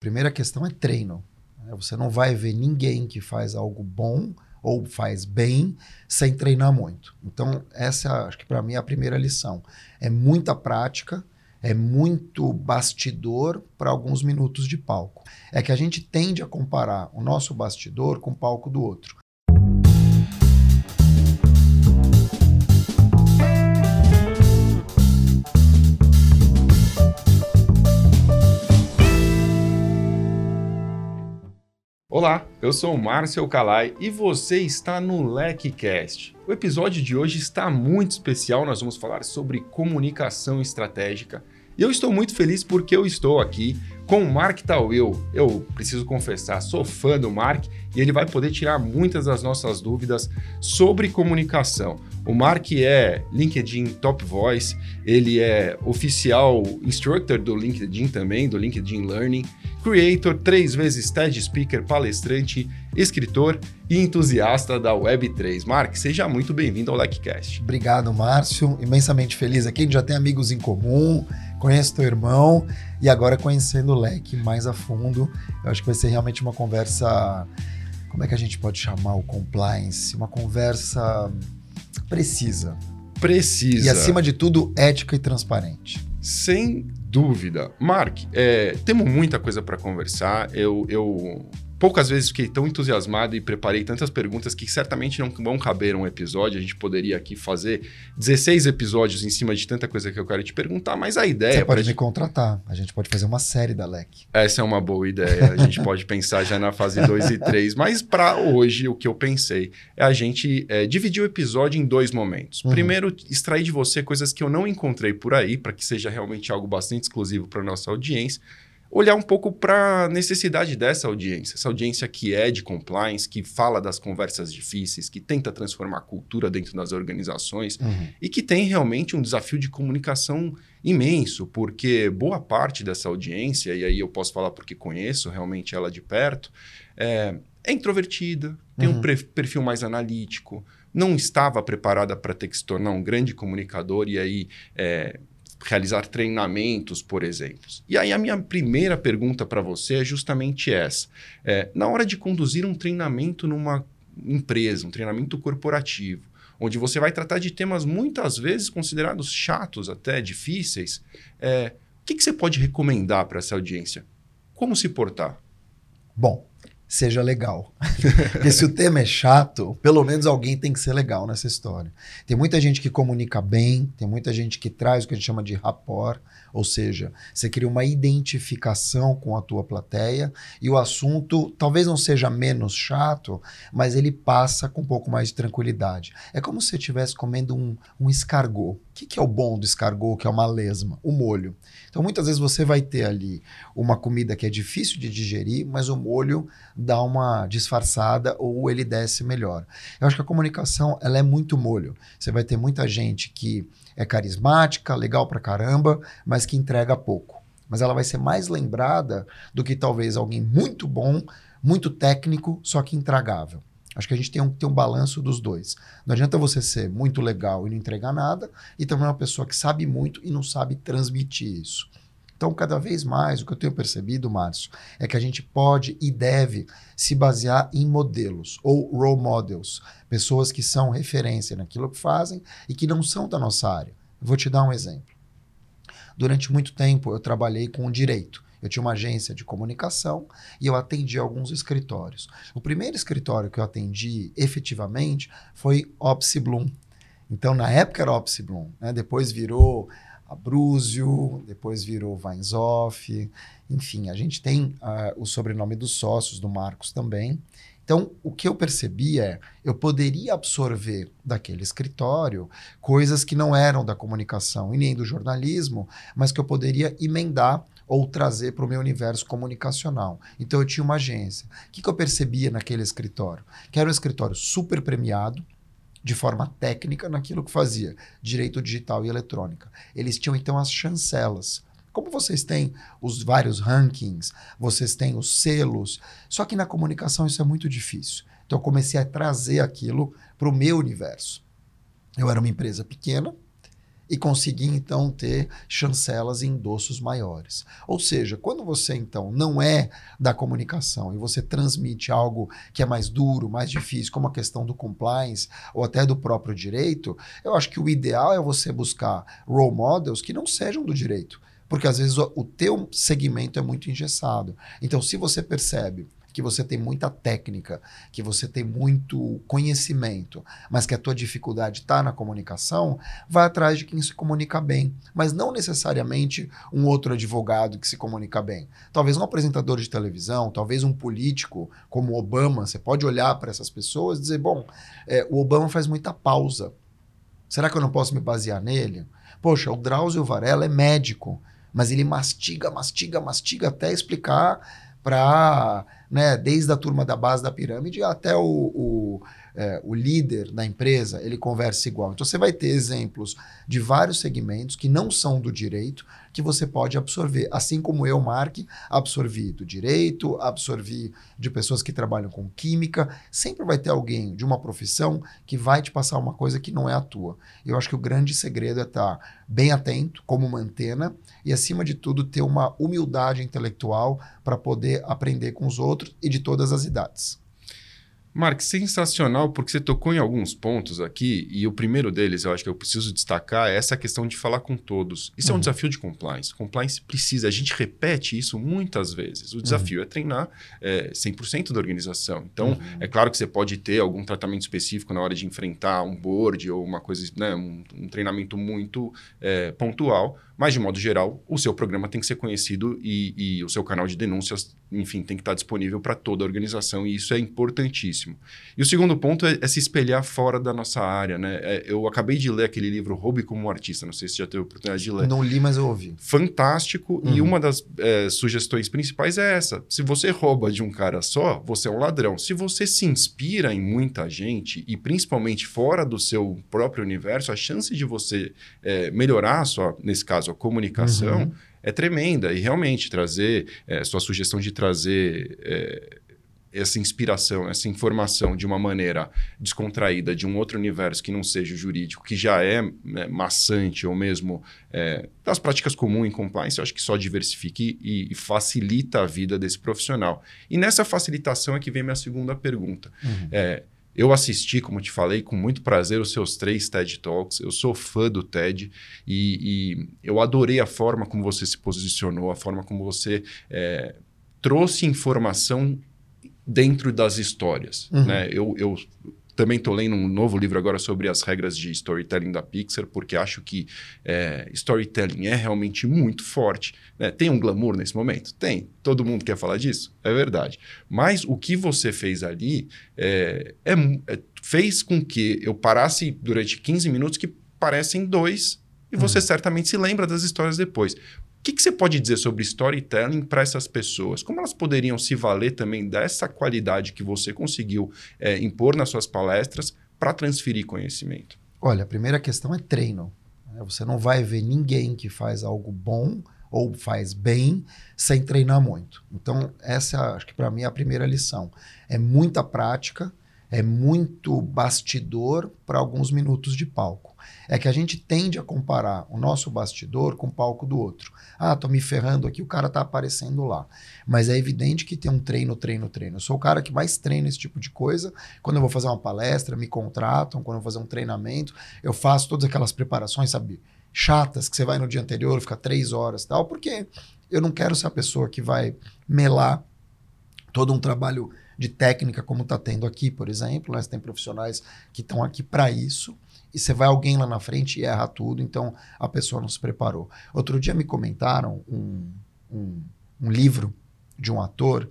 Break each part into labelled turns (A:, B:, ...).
A: Primeira questão é treino. Né? Você não vai ver ninguém que faz algo bom ou faz bem sem treinar muito. Então, essa acho que para mim é a primeira lição. É muita prática, é muito bastidor para alguns minutos de palco. É que a gente tende a comparar o nosso bastidor com o palco do outro.
B: Olá, eu sou Márcio Calai e você está no LecCast. O episódio de hoje está muito especial, nós vamos falar sobre comunicação estratégica. E eu estou muito feliz porque eu estou aqui com o Mark Tawil. Eu preciso confessar, sou fã do Mark e ele vai poder tirar muitas das nossas dúvidas sobre comunicação. O Mark é LinkedIn Top Voice, ele é oficial instructor do LinkedIn também, do LinkedIn Learning creator, três vezes TED Speaker, palestrante, escritor e entusiasta da Web3. Mark, seja muito bem-vindo ao LecCast.
A: Obrigado, Márcio. Imensamente feliz aqui. A gente já tem amigos em comum, conheço teu irmão e agora conhecendo o Lec mais a fundo. Eu acho que vai ser realmente uma conversa. Como é que a gente pode chamar o compliance? Uma conversa precisa.
B: Precisa.
A: E acima de tudo, ética e transparente.
B: Sem dúvida. Mark, é, temos muita coisa para conversar. Eu, eu poucas vezes fiquei tão entusiasmado e preparei tantas perguntas que certamente não vão caber um episódio. A gente poderia aqui fazer 16 episódios em cima de tanta coisa que eu quero te perguntar, mas a ideia.
A: Você pode me contratar. A gente pode fazer uma série da LEC.
B: Essa é uma boa ideia. A gente pode pensar já na fase 2 e 3. Mas para hoje, o que eu pensei é a gente é, dividir o episódio em dois momentos. Uhum. Primeiro, extrair de você coisas que eu não encontrei por aí, para que seja realmente algo bastante exclusivo para nossa audiência olhar um pouco para a necessidade dessa audiência. Essa audiência que é de compliance, que fala das conversas difíceis, que tenta transformar a cultura dentro das organizações uhum. e que tem realmente um desafio de comunicação imenso, porque boa parte dessa audiência, e aí eu posso falar porque conheço realmente ela de perto, é, é introvertida, tem uhum. um perfil mais analítico, não estava preparada para ter que se tornar um grande comunicador e aí é, realizar treinamentos, por exemplo. E aí a minha primeira pergunta para você é justamente essa. É, na hora de conduzir um treinamento numa empresa, um treinamento corporativo, onde você vai tratar de temas muitas vezes considerados chatos, até difíceis, é, o que, que você pode recomendar para essa audiência? Como se portar?
A: Bom, seja legal. Porque se o tema é chato, pelo menos alguém tem que ser legal nessa história. Tem muita gente que comunica bem, tem muita gente que traz o que a gente chama de rapport, ou seja, você cria uma identificação com a tua plateia e o assunto talvez não seja menos chato, mas ele passa com um pouco mais de tranquilidade. É como se você estivesse comendo um, um escargot. Que, que é o bom do escargot, que é uma lesma? O molho. Então, muitas vezes você vai ter ali uma comida que é difícil de digerir, mas o molho dá uma disfarçada ou ele desce melhor. Eu acho que a comunicação ela é muito molho. Você vai ter muita gente que é carismática, legal pra caramba, mas que entrega pouco. Mas ela vai ser mais lembrada do que talvez alguém muito bom, muito técnico, só que intragável. Acho que a gente tem um, tem um balanço dos dois. Não adianta você ser muito legal e não entregar nada, e também uma pessoa que sabe muito e não sabe transmitir isso. Então, cada vez mais, o que eu tenho percebido, Márcio, é que a gente pode e deve se basear em modelos ou role models, pessoas que são referência naquilo que fazem e que não são da nossa área. Vou te dar um exemplo. Durante muito tempo, eu trabalhei com direito. Eu tinha uma agência de comunicação e eu atendi alguns escritórios. O primeiro escritório que eu atendi efetivamente foi Opsi Bloom. Então, na época era Opsi Bloom, né? depois virou Abruzio, depois virou Weinzoff. Enfim, a gente tem uh, o sobrenome dos sócios, do Marcos também. Então, o que eu percebi é, eu poderia absorver daquele escritório coisas que não eram da comunicação e nem do jornalismo, mas que eu poderia emendar ou trazer para o meu universo comunicacional. Então, eu tinha uma agência. O que, que eu percebia naquele escritório? Que era um escritório super premiado, de forma técnica naquilo que fazia, direito digital e eletrônica. Eles tinham então as chancelas. Como vocês têm os vários rankings, vocês têm os selos, só que na comunicação isso é muito difícil. Então eu comecei a trazer aquilo para o meu universo. Eu era uma empresa pequena, e conseguir então ter chancelas e endossos maiores. Ou seja, quando você então não é da comunicação e você transmite algo que é mais duro, mais difícil, como a questão do compliance ou até do próprio direito, eu acho que o ideal é você buscar role models que não sejam do direito, porque às vezes o, o teu segmento é muito engessado. Então, se você percebe que você tem muita técnica, que você tem muito conhecimento, mas que a tua dificuldade está na comunicação, vai atrás de quem se comunica bem, mas não necessariamente um outro advogado que se comunica bem. Talvez um apresentador de televisão, talvez um político como Obama, você pode olhar para essas pessoas e dizer, bom, é, o Obama faz muita pausa. Será que eu não posso me basear nele? Poxa, o Drauzio Varela é médico, mas ele mastiga, mastiga, mastiga até explicar para, né, desde a turma da base da pirâmide até o, o, é, o líder da empresa, ele conversa igual. Então você vai ter exemplos de vários segmentos que não são do direito, que você pode absorver. Assim como eu, Mark, absorvi do direito, absorvi de pessoas que trabalham com química. Sempre vai ter alguém de uma profissão que vai te passar uma coisa que não é a tua. Eu acho que o grande segredo é estar bem atento, como uma antena, e acima de tudo ter uma humildade intelectual para poder aprender com os outros e de todas as idades.
B: Mark, sensacional, porque você tocou em alguns pontos aqui, e o primeiro deles, eu acho que eu preciso destacar, é essa questão de falar com todos. Isso uhum. é um uhum. desafio de compliance. Compliance precisa, a gente repete isso muitas vezes. O desafio uhum. é treinar é, 100% da organização. Então, uhum. é claro que você pode ter algum tratamento específico na hora de enfrentar um board ou uma coisa, né, um, um treinamento muito é, pontual, mas, de modo geral, o seu programa tem que ser conhecido e, e o seu canal de denúncias, enfim, tem que estar disponível para toda a organização e isso é importantíssimo. E o segundo ponto é, é se espelhar fora da nossa área. Né? É, eu acabei de ler aquele livro Roube como Artista, não sei se já teve a oportunidade de ler.
A: Não li, mas eu ouvi.
B: Fantástico. Uhum. E uma das é, sugestões principais é essa. Se você rouba de um cara só, você é um ladrão. Se você se inspira em muita gente e principalmente fora do seu próprio universo, a chance de você é, melhorar, sua, nesse caso, sua comunicação uhum. é tremenda. E realmente trazer, é, sua sugestão de trazer é, essa inspiração, essa informação de uma maneira descontraída, de um outro universo que não seja o jurídico, que já é né, maçante ou mesmo é, das práticas comuns em compliance, eu acho que só diversifica e, e, facilita a vida desse profissional. E nessa facilitação é que vem minha segunda pergunta. Uhum. É, eu assisti, como te falei, com muito prazer os seus três TED Talks. Eu sou fã do TED e, e eu adorei a forma como você se posicionou, a forma como você é, trouxe informação dentro das histórias. Uhum. Né? Eu, eu também estou lendo um novo livro agora sobre as regras de storytelling da Pixar, porque acho que é, storytelling é realmente muito forte. Né? Tem um glamour nesse momento? Tem. Todo mundo quer falar disso? É verdade. Mas o que você fez ali é, é, é fez com que eu parasse durante 15 minutos que parecem dois e você uhum. certamente se lembra das histórias depois. O que, que, você pode dizer sobre storytelling para essas pessoas? Como elas poderiam se valer também dessa qualidade que você conseguiu é, impor nas suas palestras para transferir conhecimento?
A: Olha, a primeira questão é treino. Né? Você não vai ver ninguém que faz algo bom ou faz bem sem treinar muito. Então, essa acho que para mim é a primeira lição. É muita prática, é muito bastidor para alguns minutos de palco. É que a gente tende a comparar o nosso bastidor com o palco do outro. Ah, tô me ferrando aqui, o cara tá aparecendo lá. Mas é evidente que tem um treino, treino, treino. Eu sou o cara que mais treina esse tipo de coisa. Quando eu vou fazer uma palestra, me contratam. Quando eu vou fazer um treinamento, eu faço todas aquelas preparações, sabe? Chatas, que você vai no dia anterior, fica três horas tal, porque eu não quero ser a pessoa que vai melar todo um trabalho de técnica, como está tendo aqui, por exemplo. Né? Você tem profissionais que estão aqui para isso. E você vai alguém lá na frente e erra tudo, então a pessoa não se preparou. Outro dia me comentaram um, um, um livro de um ator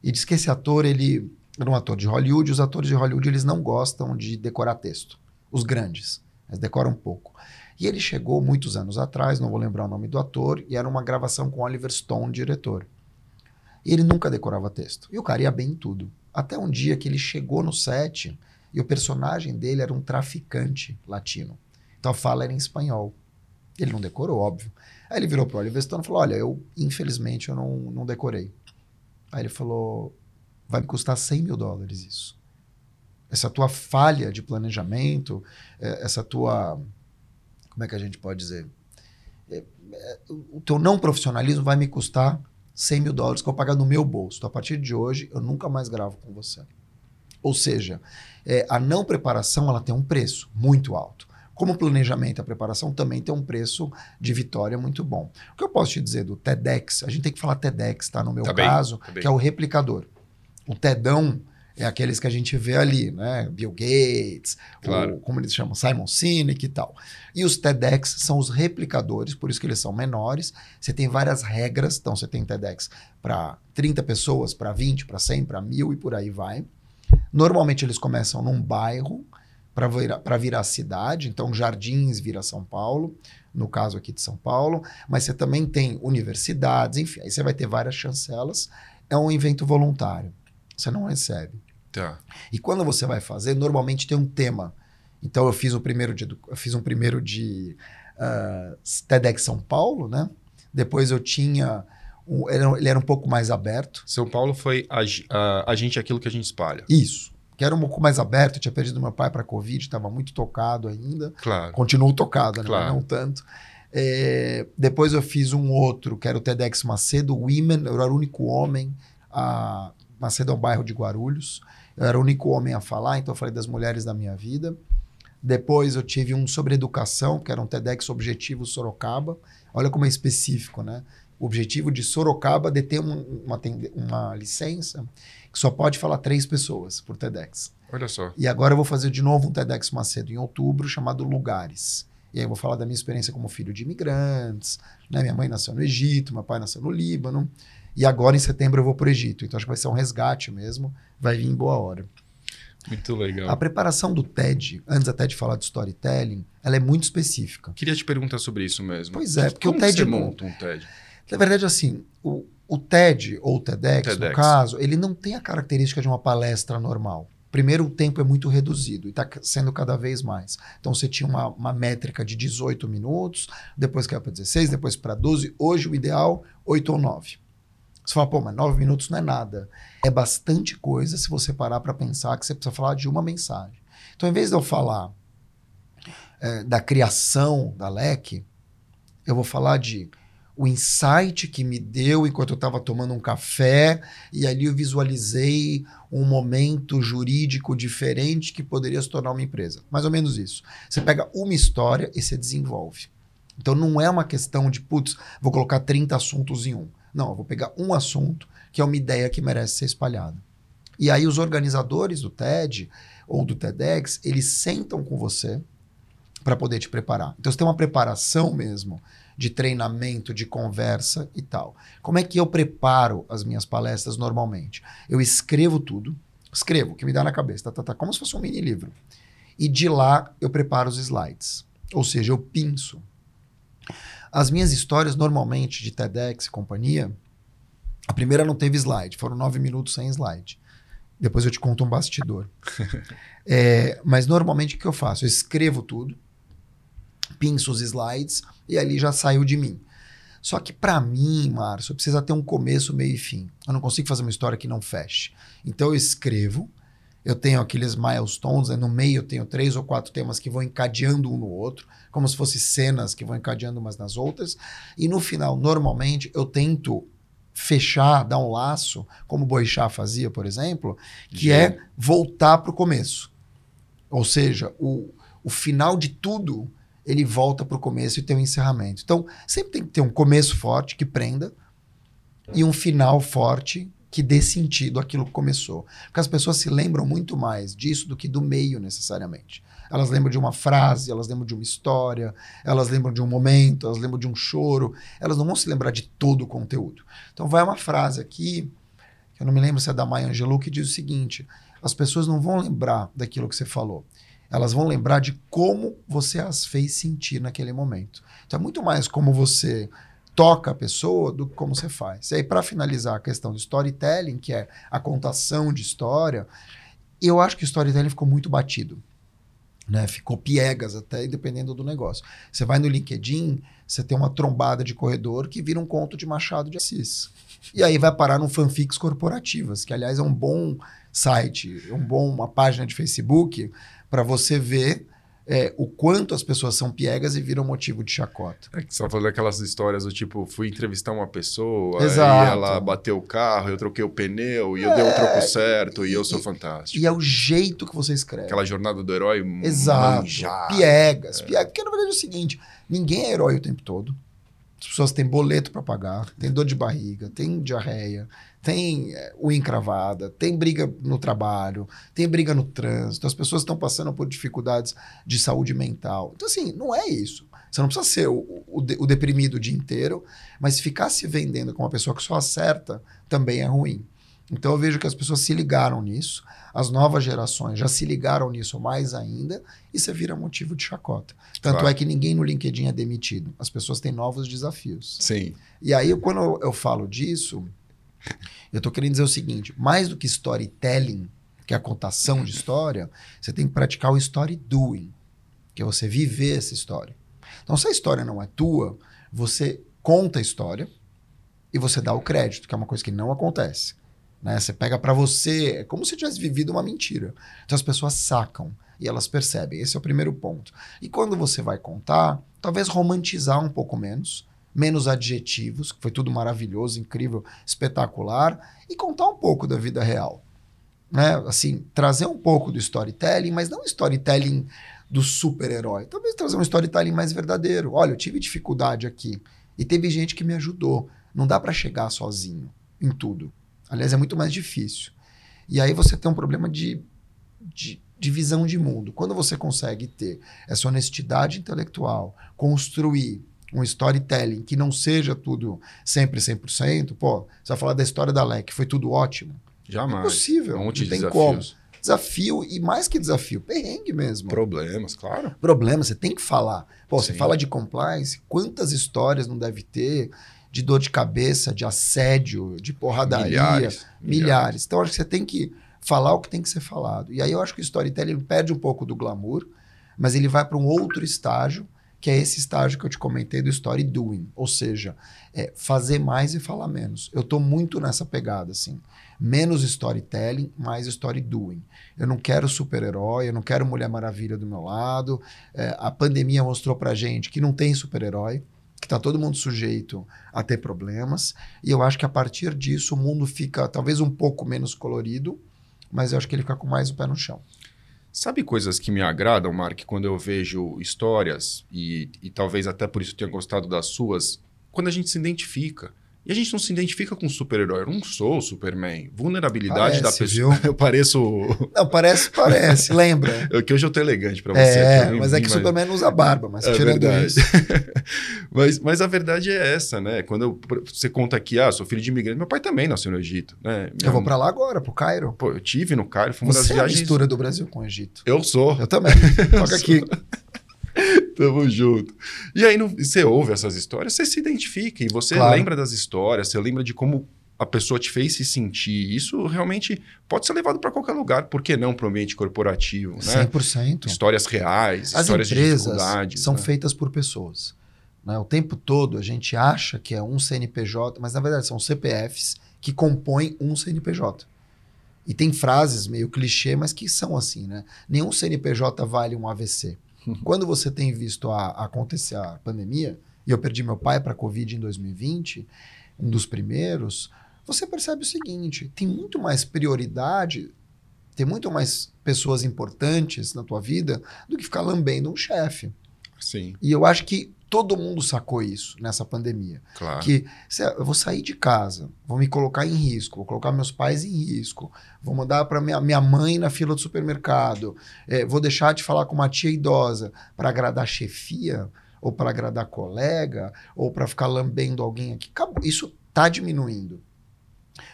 A: e diz que esse ator, ele era um ator de Hollywood, os atores de Hollywood eles não gostam de decorar texto. Os grandes, eles decoram um pouco. E ele chegou muitos anos atrás, não vou lembrar o nome do ator, e era uma gravação com Oliver Stone, diretor. Ele nunca decorava texto. E o cara ia bem em tudo. Até um dia que ele chegou no set e o personagem dele era um traficante latino. Então a fala era em espanhol. Ele não decorou, óbvio. Aí ele virou para o Oliver Stone e falou: Olha, eu, infelizmente, eu não, não decorei. Aí ele falou: Vai me custar 100 mil dólares isso. Essa tua falha de planejamento, é, essa tua como é que a gente pode dizer? É, é, o teu não profissionalismo vai me custar 100 mil dólares que eu vou pagar no meu bolso. Então, a partir de hoje, eu nunca mais gravo com você. Ou seja, é, a não preparação ela tem um preço muito alto. Como o planejamento e a preparação também tem um preço de vitória muito bom. O que eu posso te dizer do TEDx, a gente tem que falar TEDx, tá? No meu
B: Tá bem,
A: caso,
B: tá bem.
A: que é o replicador. O TEDão é aqueles que a gente vê ali, né? Bill Gates,
B: Claro.
A: o, como eles chamam, Simon Sinek e tal. E os TEDx são os replicadores, por isso que eles são menores. Você tem várias regras, então você tem TEDx para 30 pessoas, para 20, para 100, para 1000 e por aí vai. Normalmente eles começam num bairro para virar, pra virar cidade, então Jardins vira São Paulo, no caso aqui de São Paulo, mas você também tem universidades, enfim, aí você vai ter várias chancelas. É um evento voluntário, você não recebe.
B: Tá.
A: E quando você vai fazer, normalmente tem um tema. Então eu fiz o primeiro de, eu fiz um primeiro de ah, TEDx São Paulo, né? Depois eu tinha um- ele era- um pouco mais aberto.
B: São Paulo foi a, a, a gente aquilo que a gente espalha.
A: Isso. Que era um pouco mais aberto. Eu tinha perdido meu pai para Covid, estava muito tocado ainda.
B: Claro.
A: Continuo tocado, né?
B: Claro.
A: Mas não tanto. É, depois eu fiz um outro, que era o TEDx Macedo Women. Eu era o único homem. A, Macedo é um bairro de Guarulhos. Eu era o único homem a falar, então eu falei das mulheres da minha vida. Depois eu tive um sobre educação, que era um TEDx Objetivo Sorocaba. Olha como é específico, né? O objetivo de Sorocaba de ter um- uma, uma licença que só pode falar três pessoas por TEDx.
B: Olha só.
A: E agora eu vou fazer de novo um TEDx Macedo em outubro, chamado Lugares. E aí eu vou falar da minha experiência como filho de imigrantes. Né? Minha mãe nasceu no Egito, meu pai nasceu no Líbano. E agora em setembro eu vou para o Egito. Então acho que vai ser um resgate mesmo. Vai vir em boa hora.
B: Muito legal.
A: A preparação do TED, antes até de falar de storytelling, ela é muito específica.
B: Queria te perguntar sobre isso mesmo.
A: Pois é, porque
B: Como
A: o TED
B: você
A: não-
B: monta um TED?
A: Na verdade, assim, o, o TED ou o TEDx, no
B: TEDx.
A: caso, ele não tem a característica de uma palestra normal. Primeiro, o tempo é muito reduzido e está sendo cada vez mais. Então, você tinha uma, uma métrica de 18 minutos, depois caiu para 16, depois para 12. Hoje, o ideal, 8 ou 9. Você fala, pô, mas 9 minutos não é nada. É bastante coisa se você parar para pensar que você precisa falar de uma mensagem. Então, em vez de eu falar eh, da criação da LEC, eu vou falar de o insight que me deu enquanto eu estava tomando um café e ali eu visualizei um momento jurídico diferente que poderia se tornar uma empresa. Mais ou menos isso. Você pega uma história e você desenvolve. Então não é uma questão de, putz, vou colocar 30 assuntos em um. Não, eu vou pegar um assunto que é uma ideia que merece ser espalhada. E aí os organizadores do TED ou do TEDx, eles sentam com você para poder te preparar. Então você tem uma preparação mesmo de treinamento, de conversa e tal. Como é que eu preparo as minhas palestras normalmente? Eu escrevo tudo, escrevo o que me dá na cabeça, tá, tá, tá, como se fosse um mini livro. E de lá eu preparo os slides. Ou seja, eu pinço. As minhas histórias, normalmente, de TEDx e companhia, a primeira não teve slide, foram nove minutos sem slide. Depois eu te conto um bastidor. É, mas normalmente o que eu faço? Eu escrevo tudo, pinço os slides e ali já saiu de mim. Só que para mim, Márcio, precisa ter um começo, meio e fim. Eu não consigo fazer uma história que não feche. Então eu escrevo, eu tenho aqueles milestones, né? no meio eu tenho três ou quatro temas que vão encadeando um no outro, como se fossem cenas que vão encadeando umas nas outras. E no final, normalmente, eu tento fechar, dar um laço, como o Boixá fazia, por exemplo, que é voltar para o começo. Ou seja, o, o final de tudo ele volta para o começo e tem um encerramento. Então, sempre tem que ter um começo forte que prenda e um final forte que dê sentido àquilo que começou. Porque as pessoas se lembram muito mais disso do que do meio, necessariamente. Elas lembram de uma frase, elas lembram de uma história, elas lembram de um momento, elas lembram de um choro, elas não vão se lembrar de todo o conteúdo. Então, vai uma frase aqui, que eu não me lembro se é da Maya Angelou, que diz o seguinte: as pessoas não vão lembrar daquilo que você falou. Elas vão lembrar de como você as fez sentir naquele momento. Então é muito mais como você toca a pessoa do que como você faz. E aí, para finalizar a questão do storytelling, que é a contação de história, eu acho que o storytelling ficou muito batido. Né? Ficou piegas até, dependendo do negócio. Você vai no LinkedIn, você tem uma trombada de corredor que vira um conto de Machado de Assis. E aí vai parar no fanfics corporativas, que aliás é um bom site, um bom, uma página de Facebook para você ver é, o quanto as pessoas são piegas e viram motivo de chacota.
B: É que você tá falando daquelas histórias do tipo, fui entrevistar uma pessoa,
A: Exato.
B: e ela bateu o carro, eu troquei o pneu, e eu dei o troco certo, e, eu sou fantástico.
A: E é o jeito que você escreve.
B: Aquela jornada do herói
A: Exato.
B: manjada.
A: Piegas, piegas. Porque na verdade é o seguinte: ninguém é herói o tempo todo. As pessoas têm boleto para pagar, tem dor de barriga, tem diarreia, tem é, unha encravada, tem briga no trabalho, tem briga no trânsito, as pessoas estão passando por dificuldades de saúde mental. Então, assim, não é isso. Você não precisa ser o, o, o deprimido o dia inteiro, mas ficar se vendendo como uma pessoa que só acerta também é ruim. Então eu vejo que as pessoas se ligaram nisso, as novas gerações já se ligaram nisso mais ainda, e você vira motivo de chacota. Tanto
B: Claro.
A: é que ninguém no LinkedIn é demitido. As pessoas têm novos desafios.
B: Sim.
A: E aí, quando eu, eu falo disso, eu tô querendo dizer o seguinte: mais do que storytelling, que é a contação de história, você tem que praticar o story doing, que é você viver essa história. Então, se a história não é tua, você conta a história e você dá o crédito, que é uma coisa que não acontece. Né? Você pega pra você, é como se tivesse vivido uma mentira. Então as pessoas sacam e elas percebem. Esse é o primeiro ponto. E quando você vai contar, talvez romantizar um pouco menos, menos adjetivos, que foi tudo maravilhoso, incrível, espetacular, e contar um pouco da vida real. Né? Assim, trazer um pouco do storytelling, mas não storytelling do super-herói. Talvez trazer um storytelling mais verdadeiro. Olha, eu tive dificuldade aqui e teve gente que me ajudou. Não dá para chegar sozinho em tudo. Aliás, é muito mais difícil. E aí você tem um problema de, de, de visão de mundo. Quando você consegue ter essa honestidade intelectual, construir um storytelling que não seja tudo sempre 100%, pô, você vai falar da história da Lec, foi tudo ótimo.
B: Jamais.
A: Impossível,
B: Um monte
A: não
B: de
A: tem
B: desafios.
A: Desafio, e mais que desafio, perrengue mesmo.
B: Problemas, claro.
A: Problema, você tem que falar. Pô, você
B: Sim.
A: fala de compliance, quantas histórias não deve ter de dor de cabeça, de assédio, de porradaria,
B: Milhares.
A: milhares. Então, acho que você tem que falar o que tem que ser falado. E aí eu acho que o storytelling perde um pouco do glamour, mas ele vai para um outro estágio, que é esse estágio que eu te comentei do story doing. Ou seja, é fazer mais e falar menos. Eu estou muito nessa pegada, assim. Menos storytelling, mais story doing. Eu não quero super-herói, eu não quero Mulher Maravilha do meu lado. É, a pandemia mostrou pra gente que não tem super-herói, que tá todo mundo sujeito a ter problemas. E eu acho que a partir disso o mundo fica talvez um pouco menos colorido, mas eu acho que ele fica com mais o pé no chão.
B: Sabe coisas que me agradam, Mark, quando eu vejo histórias, e, e talvez até por isso tenha gostado das suas, quando a gente se identifica. E a gente não se identifica com super-herói. Eu não sou o Superman. Vulnerabilidade da
A: Parece,
B: pessoa.
A: viu?
B: Eu pareço.
A: Não, parece, parece, lembra?
B: Eu, que hoje eu tô elegante pra você.
A: É, mas é que Superman não usa barba, mas
B: É
A: tirando
B: verdade.
A: isso.
B: mas, mas a verdade é essa, né? Quando eu- você conta aqui, ah, sou filho de imigrante, meu pai também nasceu no Egito, né?
A: Eu vou pra lá agora, pro Cairo.
B: Pô, eu tive no Cairo, foi uma das
A: Você é a
B: viagens.
A: mistura do Brasil com o Egito.
B: Eu sou.
A: Eu também. Toca aqui.
B: Tamo junto. E aí no- você ouve essas histórias, você se identifica e você
A: Claro.
B: lembra das histórias, você lembra de como a pessoa te fez se sentir. Isso realmente pode ser levado para qualquer lugar, por que não para o ambiente corporativo, né?
A: 100%.
B: Histórias reais,
A: As
B: histórias de
A: empresas
B: dificuldades.
A: são
B: né?
A: feitas por pessoas. né? O tempo todo a gente acha que é um CNPJ, mas na verdade são CPFs que compõem um CNPJ. E tem frases meio clichê, mas que são assim, né? Nenhum CNPJ vale um AVC. Quando você tem visto a, acontecer a pandemia, e eu perdi meu pai para a Covid em 2020, um dos primeiros, você percebe o seguinte: tem muito mais prioridade, tem muito mais pessoas importantes na tua vida do que ficar lambendo um chefe.
B: Sim,
A: E eu acho que todo mundo sacou isso nessa pandemia.
B: claro.
A: Que se eu vou sair de casa, vou me colocar em risco, vou colocar meus pais em risco, vou mandar para minha, minha mãe na fila do supermercado, eh, vou deixar de falar com uma tia idosa para agradar a chefia, ou para agradar colega, ou para ficar lambendo alguém aqui. Acabou. Isso está diminuindo.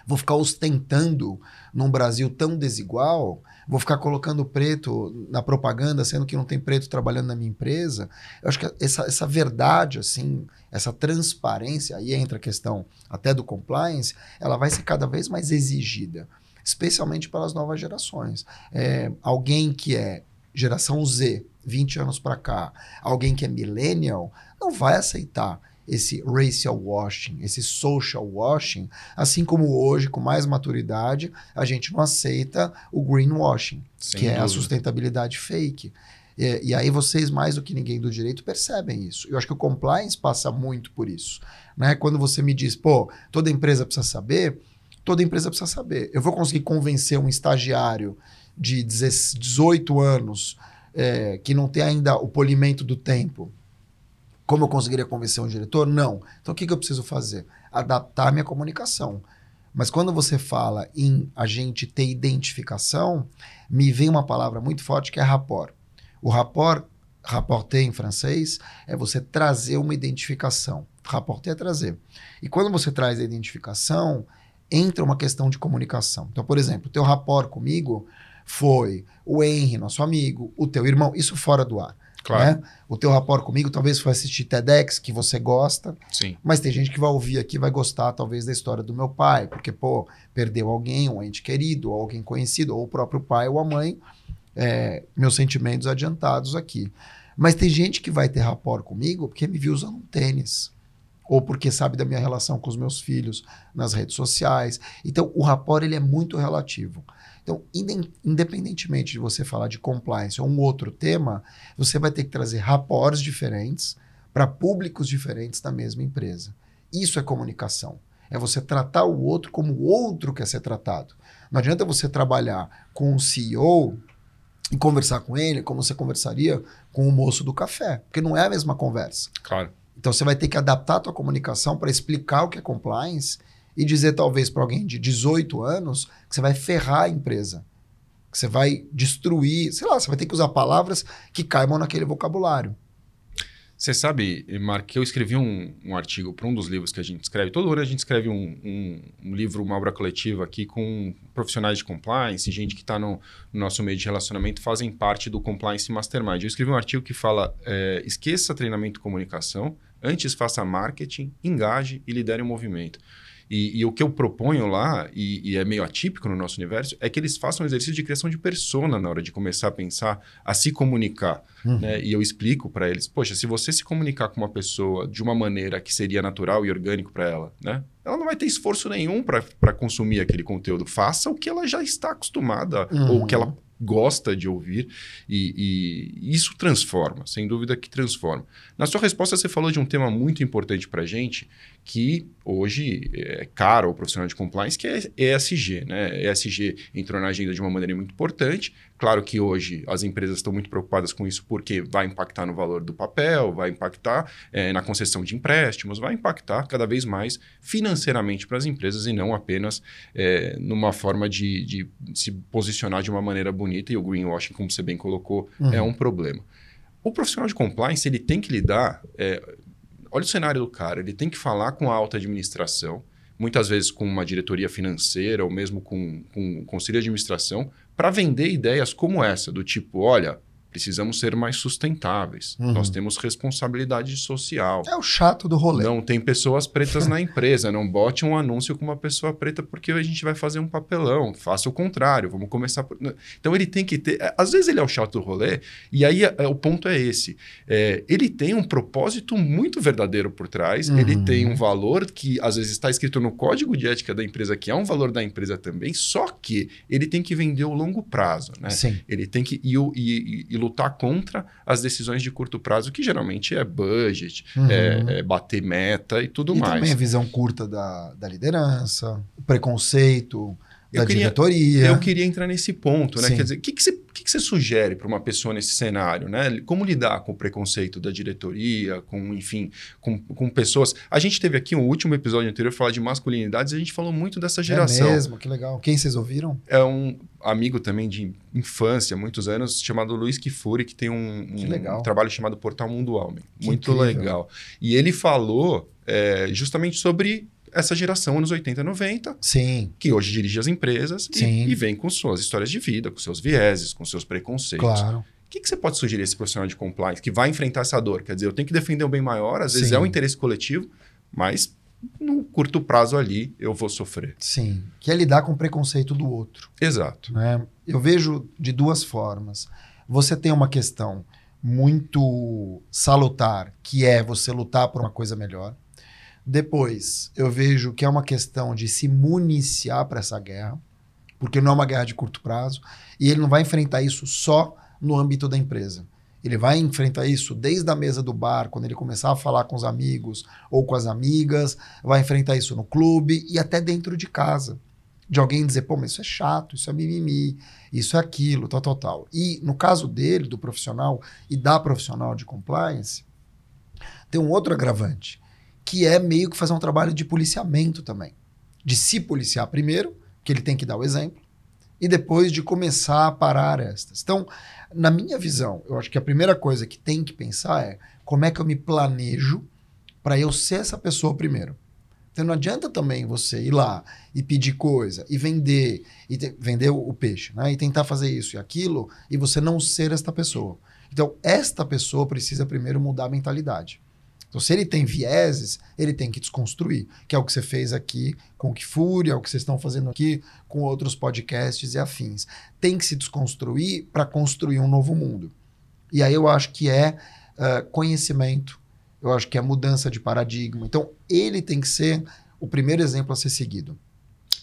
A: Vou ficar ostentando num Brasil tão desigual, vou ficar colocando preto na propaganda, sendo que não tem preto trabalhando na minha empresa. Eu acho que essa, essa verdade, assim, essa transparência, aí entra a questão até do compliance, ela vai ser cada vez mais exigida, especialmente pelas novas gerações. É, alguém que é geração Z, 20 anos para cá, alguém que é millennial, não vai aceitar esse racial washing, esse social washing, assim como hoje, com mais maturidade, a gente não aceita o greenwashing,
B: Sem
A: que é a
B: dúvida.
A: sustentabilidade fake. E, e, aí vocês, mais do que ninguém do direito, percebem isso. Eu acho que o compliance passa muito por isso. Né? Quando você me diz, pô, toda empresa precisa saber, toda empresa precisa saber. Eu vou conseguir convencer um estagiário de 18 anos é, que não tem ainda o polimento do tempo. Como eu conseguiria convencer um diretor? Não. Então o que, que eu preciso fazer? Adaptar minha comunicação. Mas quando você fala em a gente ter identificação, me vem uma palavra muito forte que é rapport. O rapport, rapporter em francês, é você trazer uma identificação. Rapporter é trazer. E quando você traz a identificação, entra uma questão de comunicação. Então, por exemplo, o teu rapport comigo foi o Henry, nosso amigo, o teu irmão, isso fora do ar. Claro. Né? O teu rapport comigo talvez foi assistir TEDx, que você gosta.
B: Sim.
A: Mas tem gente que vai ouvir aqui vai gostar, talvez, da história do meu pai, porque, pô, perdeu alguém, um ente querido, ou alguém conhecido, ou o próprio pai ou a mãe. É, meus sentimentos adiantados aqui. Mas tem gente que vai ter rapport comigo porque me viu usando um tênis. Ou porque sabe da minha relação com os meus filhos nas redes sociais. Então, o rapport ele é muito relativo. Então, independentemente de você falar de compliance ou um outro tema, você vai ter que trazer rapports diferentes para públicos diferentes da mesma empresa. Isso é comunicação. É você tratar o outro como o outro quer ser tratado. Não adianta você trabalhar com um CEO e conversar com ele como você conversaria com o moço do café, porque não é a mesma conversa.
B: Claro.
A: Então você vai ter que adaptar a tua comunicação para explicar o que é compliance e dizer talvez para alguém de 18 anos que você vai ferrar a empresa. Que você vai destruir, sei lá, você vai ter que usar palavras que caibam naquele vocabulário.
B: Você sabe, Mark, que eu escrevi um, um artigo para um dos livros que a gente escreve. Todo ano a gente escreve um, um, um livro, uma obra coletiva aqui com profissionais de compliance, gente que está no, no, nosso meio de relacionamento, fazem parte do Compliance Mastermind. Eu escrevi um artigo que fala: é, esqueça treinamento e comunicação, antes faça marketing, engaje e lidere o movimento. E, e, o que eu proponho lá, e, e, é meio atípico no nosso universo, é que eles façam um exercício de criação de persona na hora de começar a pensar, a se comunicar. Uhum. Né? E eu explico para eles: poxa, se você se comunicar com uma pessoa de uma maneira que seria natural e orgânico para ela, né? ela não vai ter esforço nenhum para consumir aquele conteúdo. Faça o que ela já está acostumada, uhum. ou o que ela gosta de ouvir e, e, isso transforma, sem dúvida que transforma. Na sua resposta, você falou de um tema muito importante para a gente, que hoje é caro ao profissional de compliance, que é ESG. Né? ESG entrou na agenda de uma maneira muito importante. Claro que hoje as empresas estão muito preocupadas com isso porque vai impactar no valor do papel, vai impactar é, na concessão de empréstimos, vai impactar cada vez mais financeiramente para as empresas e não apenas é, numa forma de, de, se posicionar de uma maneira bonita. E o greenwashing, como você bem colocou, uhum. é um problema. O profissional de compliance ele tem que lidar é, olha o cenário do cara, ele tem que falar com a alta administração, muitas vezes com uma diretoria financeira ou mesmo com, com um conselho de administração, para vender ideias como essa, do tipo, olha, Precisamos ser mais sustentáveis. Uhum. Nós temos responsabilidade social.
A: É o chato do rolê.
B: Não tem pessoas pretas na empresa. Não bote um anúncio com uma pessoa preta porque a gente vai fazer um papelão. Faça o contrário. Vamos começar por... Então ele tem que ter. É, às vezes ele é o chato do rolê, e aí é, o ponto é esse. É, ele tem um propósito muito verdadeiro por trás. Uhum. Ele tem um valor que às vezes está escrito no código de ética da empresa, que é um valor da empresa também, só que ele tem que vender o longo prazo. Né?
A: Sim.
B: Ele tem que. E, e, e lutar contra as decisões de curto prazo, que geralmente é budget, uhum. é, é, bater meta e tudo
A: e
B: mais.
A: E também a visão curta da, da liderança, o preconceito, da eu queria, diretoria.
B: Eu queria entrar nesse ponto, né? Sim. Quer dizer, o que, que, você, que, que você sugere para uma pessoa nesse cenário, né? Como lidar com o preconceito da diretoria, com, enfim, com, com pessoas. A gente teve aqui um último episódio anterior falar de masculinidades e a gente falou muito dessa geração.
A: É mesmo, que legal. Quem vocês ouviram?
B: É um amigo também de infância, muitos anos, chamado Luiz Kifuri, que tem um, um, um trabalho chamado Portal Mundo Homem. Que muito incrível. legal. E ele falou é, justamente sobre essa geração anos 80 e 90,
A: Sim.
B: que hoje dirige as empresas e, e, vem com suas histórias de vida, com seus vieses, com seus preconceitos.
A: Claro. O
B: que, que você pode sugerir a esse profissional de compliance que vai enfrentar essa dor? Quer dizer, eu tenho que defender o bem maior, às vezes Sim. é um interesse coletivo, mas no curto prazo ali eu vou sofrer.
A: Sim, que é lidar com o preconceito do outro.
B: Exato.
A: Né? Eu vejo de duas formas. Você tem uma questão muito salutar, que é você lutar por uma coisa melhor. Depois, eu vejo que é uma questão de se municiar para essa guerra, porque não é uma guerra de curto prazo, e ele não vai enfrentar isso só no âmbito da empresa. Ele vai enfrentar isso desde a mesa do bar, quando ele começar a falar com os amigos ou com as amigas, vai enfrentar isso no clube e até dentro de casa. De alguém dizer, pô, mas isso é chato, isso é mimimi, isso é aquilo, tal, tal, tal. E no caso dele, do profissional e da profissional de compliance, tem um outro agravante, que é meio que fazer um trabalho de policiamento também. De se policiar primeiro, que ele tem que dar o exemplo, e depois de começar a parar estas. Então, na minha visão, eu acho que a primeira coisa que tem que pensar é como é que eu me planejo para eu ser essa pessoa primeiro. Então não adianta também você ir lá e pedir coisa e vender e te, vender o, o, peixe, né? E tentar fazer isso e aquilo e você não ser esta pessoa. Então esta pessoa precisa primeiro mudar a mentalidade. Então, se ele tem vieses, ele tem que desconstruir, que é o que você fez aqui com o Kifuri, é o que vocês estão fazendo aqui com outros podcasts e afins. Tem que se desconstruir para construir um novo mundo. E aí eu acho que é uh, conhecimento, eu acho que é mudança de paradigma. Então, ele tem que ser o primeiro exemplo a ser seguido.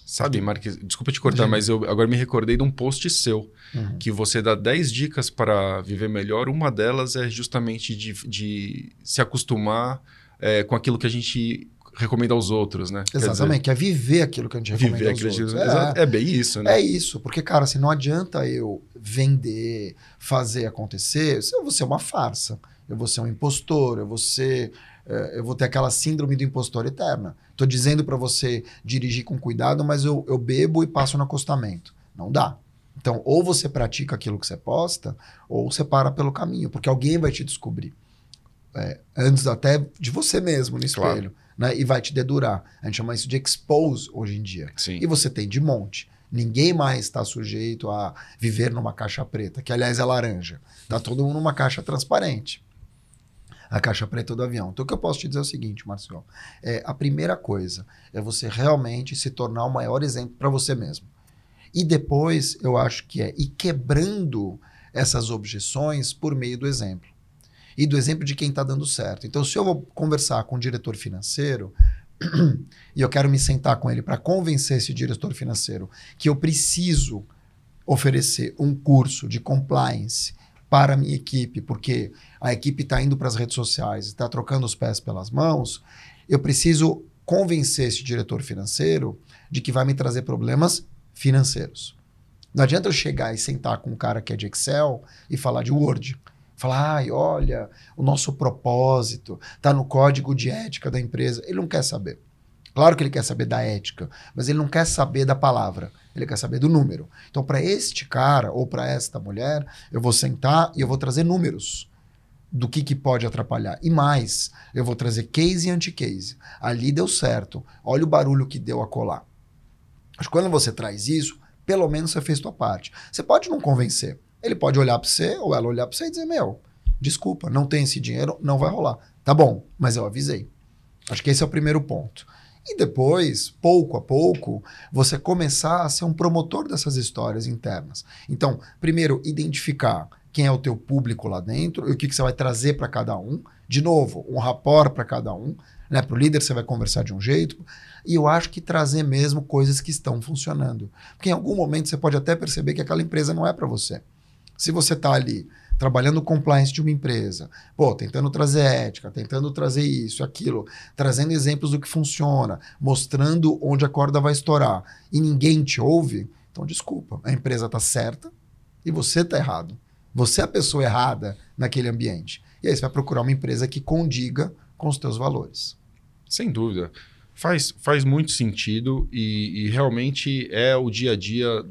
B: Sabe, Marques, desculpa te cortar, Sim. mas eu agora me recordei de um post seu, uhum. que você dá 10 dicas para viver melhor. Uma delas é justamente de, de se acostumar é, com aquilo que a gente recomenda aos outros, né?
A: Exatamente, que é viver aquilo que a gente recomenda viver aos outros.
B: É, é, bem isso, né?
A: É isso, porque, cara, assim, não adianta eu vender, fazer acontecer, eu vou ser uma farsa, eu vou ser um impostor, eu vou ser é, eu vou ter aquela síndrome do impostor eterna. Estou dizendo para você dirigir com cuidado, mas eu, eu bebo e passo no acostamento. Não dá. Então, ou você pratica aquilo que você posta, ou você para pelo caminho, porque alguém vai te descobrir. É, antes até de você mesmo no espelho. Claro. Né? E vai te dedurar. A gente chama isso de expose hoje em dia.
B: Sim.
A: E você tem de monte. Ninguém mais está sujeito a viver numa caixa preta, que aliás é laranja. Está todo mundo numa caixa transparente a caixa preta do avião. Então, o que eu posso te dizer é o seguinte, Marcelo. É, a primeira coisa é você realmente se tornar o maior exemplo para você mesmo. E depois, eu acho que é ir quebrando essas objeções por meio do exemplo. E do exemplo de quem está dando certo. Então, se eu vou conversar com um diretor financeiro, e eu quero me sentar com ele para convencer esse diretor financeiro que eu preciso oferecer um curso de compliance para a minha equipe, porque a equipe está indo para as redes sociais, está trocando os pés pelas mãos, eu preciso convencer esse diretor financeiro de que vai me trazer problemas financeiros. Não adianta eu chegar e sentar com um cara que é de Excel e falar de Word. Falar, ai, olha, o nosso propósito está no código de ética da empresa. Ele não quer saber. Claro que ele quer saber da ética, mas ele não quer saber da palavra, ele quer saber do número. Então, para este cara ou para esta mulher, eu vou sentar e eu vou trazer números do que, que pode atrapalhar. E mais, eu vou trazer case e anti-case. Ali deu certo. Olha o barulho que deu a colar. Mas quando você traz isso, pelo menos você fez sua parte. Você pode não convencer. Ele pode olhar para você ou ela olhar para você e dizer: Meu, desculpa, não tem esse dinheiro, não vai rolar. Tá bom, mas eu avisei. Acho que esse é o primeiro ponto. E depois, pouco a pouco, você começar a ser um promotor dessas histórias internas. Então, primeiro, identificar quem é o teu público lá dentro e o que, que você vai trazer para cada um. De novo, um rapport para cada um. Né? Para o líder você vai conversar de um jeito. E eu acho que trazer mesmo coisas que estão funcionando. Porque em algum momento você pode até perceber que aquela empresa não é para você. Se você está ali trabalhando compliance de uma empresa, pô, tentando trazer ética, tentando trazer isso, aquilo, trazendo exemplos do que funciona, mostrando onde a corda vai estourar e ninguém te ouve, então desculpa, a empresa está certa e você está errado. Você é a pessoa errada naquele ambiente. E aí você vai procurar uma empresa que condiga com os teus valores.
B: Sem dúvida. Faz, faz muito sentido e, e realmente é o dia a dia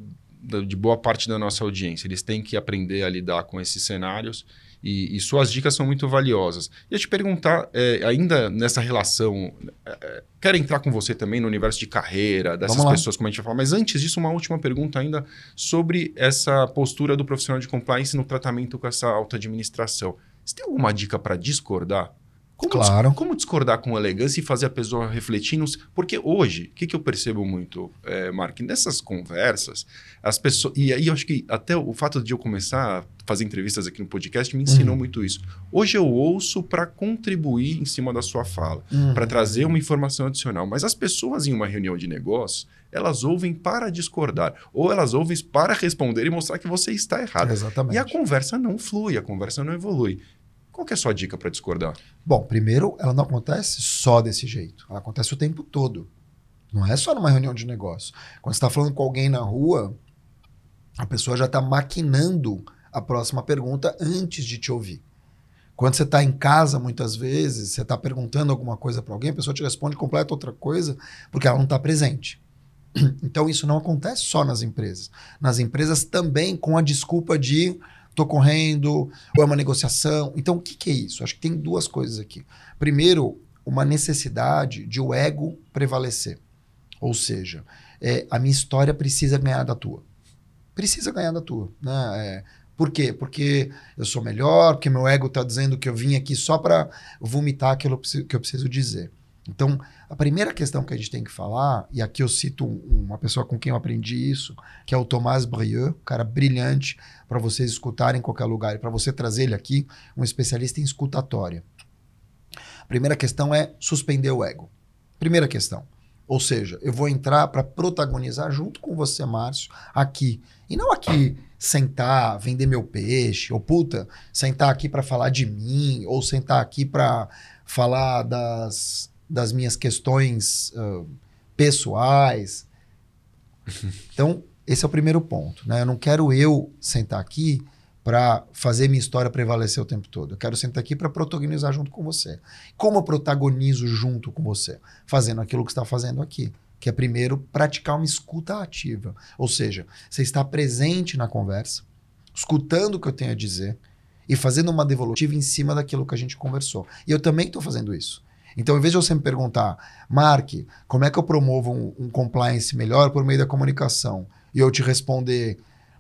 B: de boa parte da nossa audiência. Eles têm que aprender a lidar com esses cenários e, e suas dicas são muito valiosas. E eu te perguntar, é, ainda nessa relação, é, é quero entrar com você também no universo de carreira, dessas pessoas, como a gente vai falar, mas antes disso, uma última pergunta ainda sobre essa postura do profissional de compliance no tratamento com essa alta administração. Você tem alguma dica para discordar? Como,
A: Claro.
B: dis- como discordar com elegância e fazer a pessoa refletir? nos- Porque hoje, o que, que eu percebo muito, é, Mark, nessas conversas, as pessoas. E aí eu acho que até o fato de eu começar a fazer entrevistas aqui no podcast me ensinou
A: Uhum.
B: muito isso. Hoje eu ouço para contribuir em cima da sua fala,
A: Uhum.
B: para trazer uma informação adicional. Mas as pessoas em uma reunião de negócios, elas ouvem para discordar, ou elas ouvem para responder e mostrar que você está errado.
A: Exatamente.
B: E a conversa não flui, a conversa não evolui. Qual que é a sua dica para discordar?
A: Bom, primeiro, ela não acontece só desse jeito. Ela acontece o tempo todo. Não é só numa reunião de negócio. Quando você está falando com alguém na rua, a pessoa já está maquinando a próxima pergunta antes de te ouvir. Quando você está em casa, muitas vezes, você está perguntando alguma coisa para alguém, a pessoa te responde completa outra coisa, porque ela não está presente. Então, isso não acontece só nas empresas. Nas empresas também com a desculpa de tô correndo, ou é uma negociação. Então, o que, que é isso? Acho que tem duas coisas aqui. Primeiro, uma necessidade de o ego prevalecer. Ou seja, é, a minha história precisa ganhar da tua. Precisa ganhar da tua. Né? É, por quê? Porque eu sou melhor, porque meu ego está dizendo que eu vim aqui só para vomitar aquilo que eu preciso dizer. Então, a primeira questão que a gente tem que falar, e aqui eu cito um- uma pessoa com quem eu aprendi isso, que é o Thomas Brieux, um cara brilhante para vocês escutarem em qualquer lugar e para você trazer ele aqui, um especialista em escutatória. A primeira questão é suspender o ego. Primeira questão. Ou seja, eu vou entrar para protagonizar junto com você, Márcio, aqui. E não aqui sentar, vender meu peixe, ou puta, sentar aqui para falar de mim, ou sentar aqui para falar das, das minhas questões ah, pessoais. Então, esse é o primeiro ponto. Né? Eu não quero eu sentar aqui para fazer minha história prevalecer o tempo todo. Eu quero sentar aqui para protagonizar junto com você. Como eu protagonizo junto com você? Fazendo aquilo que está fazendo aqui. Que é primeiro praticar uma escuta ativa. Ou seja, você está presente na conversa, escutando o que eu tenho a dizer e fazendo uma devolutiva em cima daquilo que a gente conversou. E eu também estou fazendo isso. Então, em vez de você me perguntar, Mark, como é que eu promovo um, um compliance melhor por meio da comunicação? E eu te responder,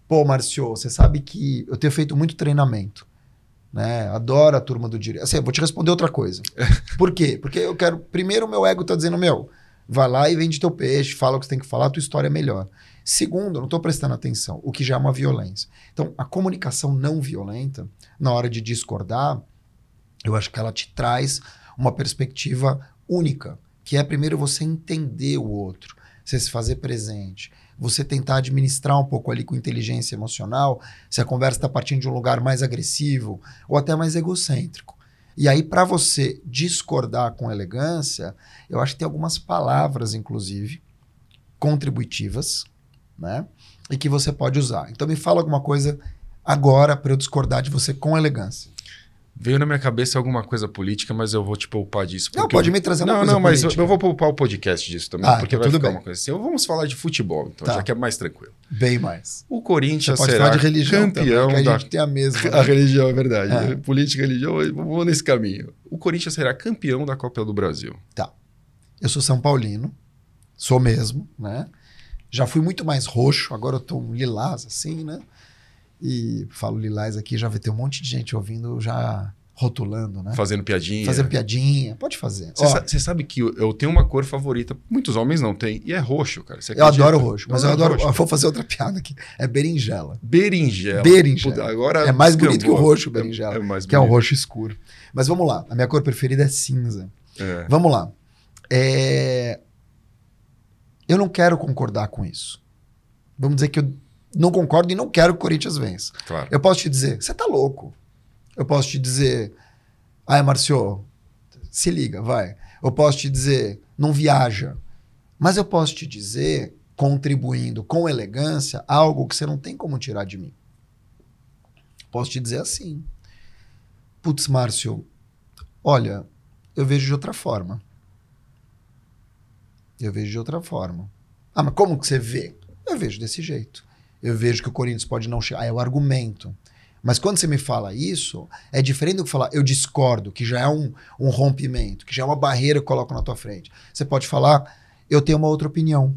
A: pô, Marcio, você sabe que eu tenho feito muito treinamento. Né? Adoro a turma do direito. Assim, eu vou te responder outra coisa. Por quê? Porque eu quero. Primeiro, o meu ego está dizendo, meu, vai lá e vende teu peixe, fala o que você tem que falar, a tua história é melhor. Segundo, eu não estou prestando atenção, o que já é uma violência. Então, a comunicação não violenta, na hora de discordar, eu acho que ela te traz uma perspectiva única, que é primeiro você entender o outro, você se fazer presente, você tentar administrar um pouco ali com inteligência emocional, se a conversa está partindo de um lugar mais agressivo ou até mais egocêntrico. E aí, para você discordar com elegância, eu acho que tem algumas palavras, inclusive, contributivas, né? E que você pode usar. Então, me fala alguma coisa agora para eu discordar de você com elegância.
B: Veio na minha cabeça alguma coisa política, mas eu vou te poupar disso.
A: Não, pode
B: eu...
A: me trazer uma
B: Não,
A: coisa
B: não, mas eu, vou poupar o podcast disso também,
A: Ah,
B: porque
A: então
B: vai
A: tudo
B: ficar
A: bem.
B: uma coisa assim. Vamos falar de futebol, então,
A: Tá.
B: já que é mais tranquilo.
A: Bem mais.
B: O Corinthians será
A: religião
B: campeão
A: também, a
B: da
A: gente tem a mesma.
B: A religião é verdade.
A: É.
B: Política e religião, vamos nesse caminho. O Corinthians será campeão da Copa do Brasil.
A: Eu sou São Paulino, sou mesmo, né? Já fui muito mais roxo, agora eu tô um lilás, assim, né? E falo lilás aqui, já vai ter um monte de gente ouvindo, já rotulando, né?
B: Fazendo piadinha.
A: Fazendo piadinha, pode fazer.
B: Você sa- sabe que eu, eu tenho uma cor favorita, muitos homens não têm, e é roxo, cara.
A: Eu adoro roxo, mas eu, adoro.
B: roxo.
A: Eu vou fazer outra piada aqui. É berinjela.
B: Berinjela.
A: Berinjela.
B: Puta, agora
A: É mais bonito que o roxo, berinjela,
B: É, é mais
A: Que é o
B: bonito.
A: roxo escuro. Mas vamos lá. A minha cor preferida é cinza.
B: É.
A: Vamos lá. É, Eu não quero concordar com isso. Vamos dizer que eu não concordo e não quero que o Corinthians vença.
B: Claro.
A: Eu posso te dizer, você tá louco. Eu posso te dizer, ai, Marcio, se liga, vai. Eu posso te dizer, não viaja. Mas eu posso te dizer, contribuindo com elegância, algo que você não tem como tirar de mim. Posso te dizer assim. Putz, Márcio, olha, eu vejo de outra forma. Eu vejo de outra forma. Ah, mas como que você vê? Eu vejo desse jeito. Eu vejo que o Corinthians pode não chegar. Ah, é o argumento. Mas quando você me fala isso, é diferente do que falar eu discordo, que já é um, um rompimento, que já é uma barreira que eu coloco na tua frente. Você pode falar, eu tenho uma outra opinião.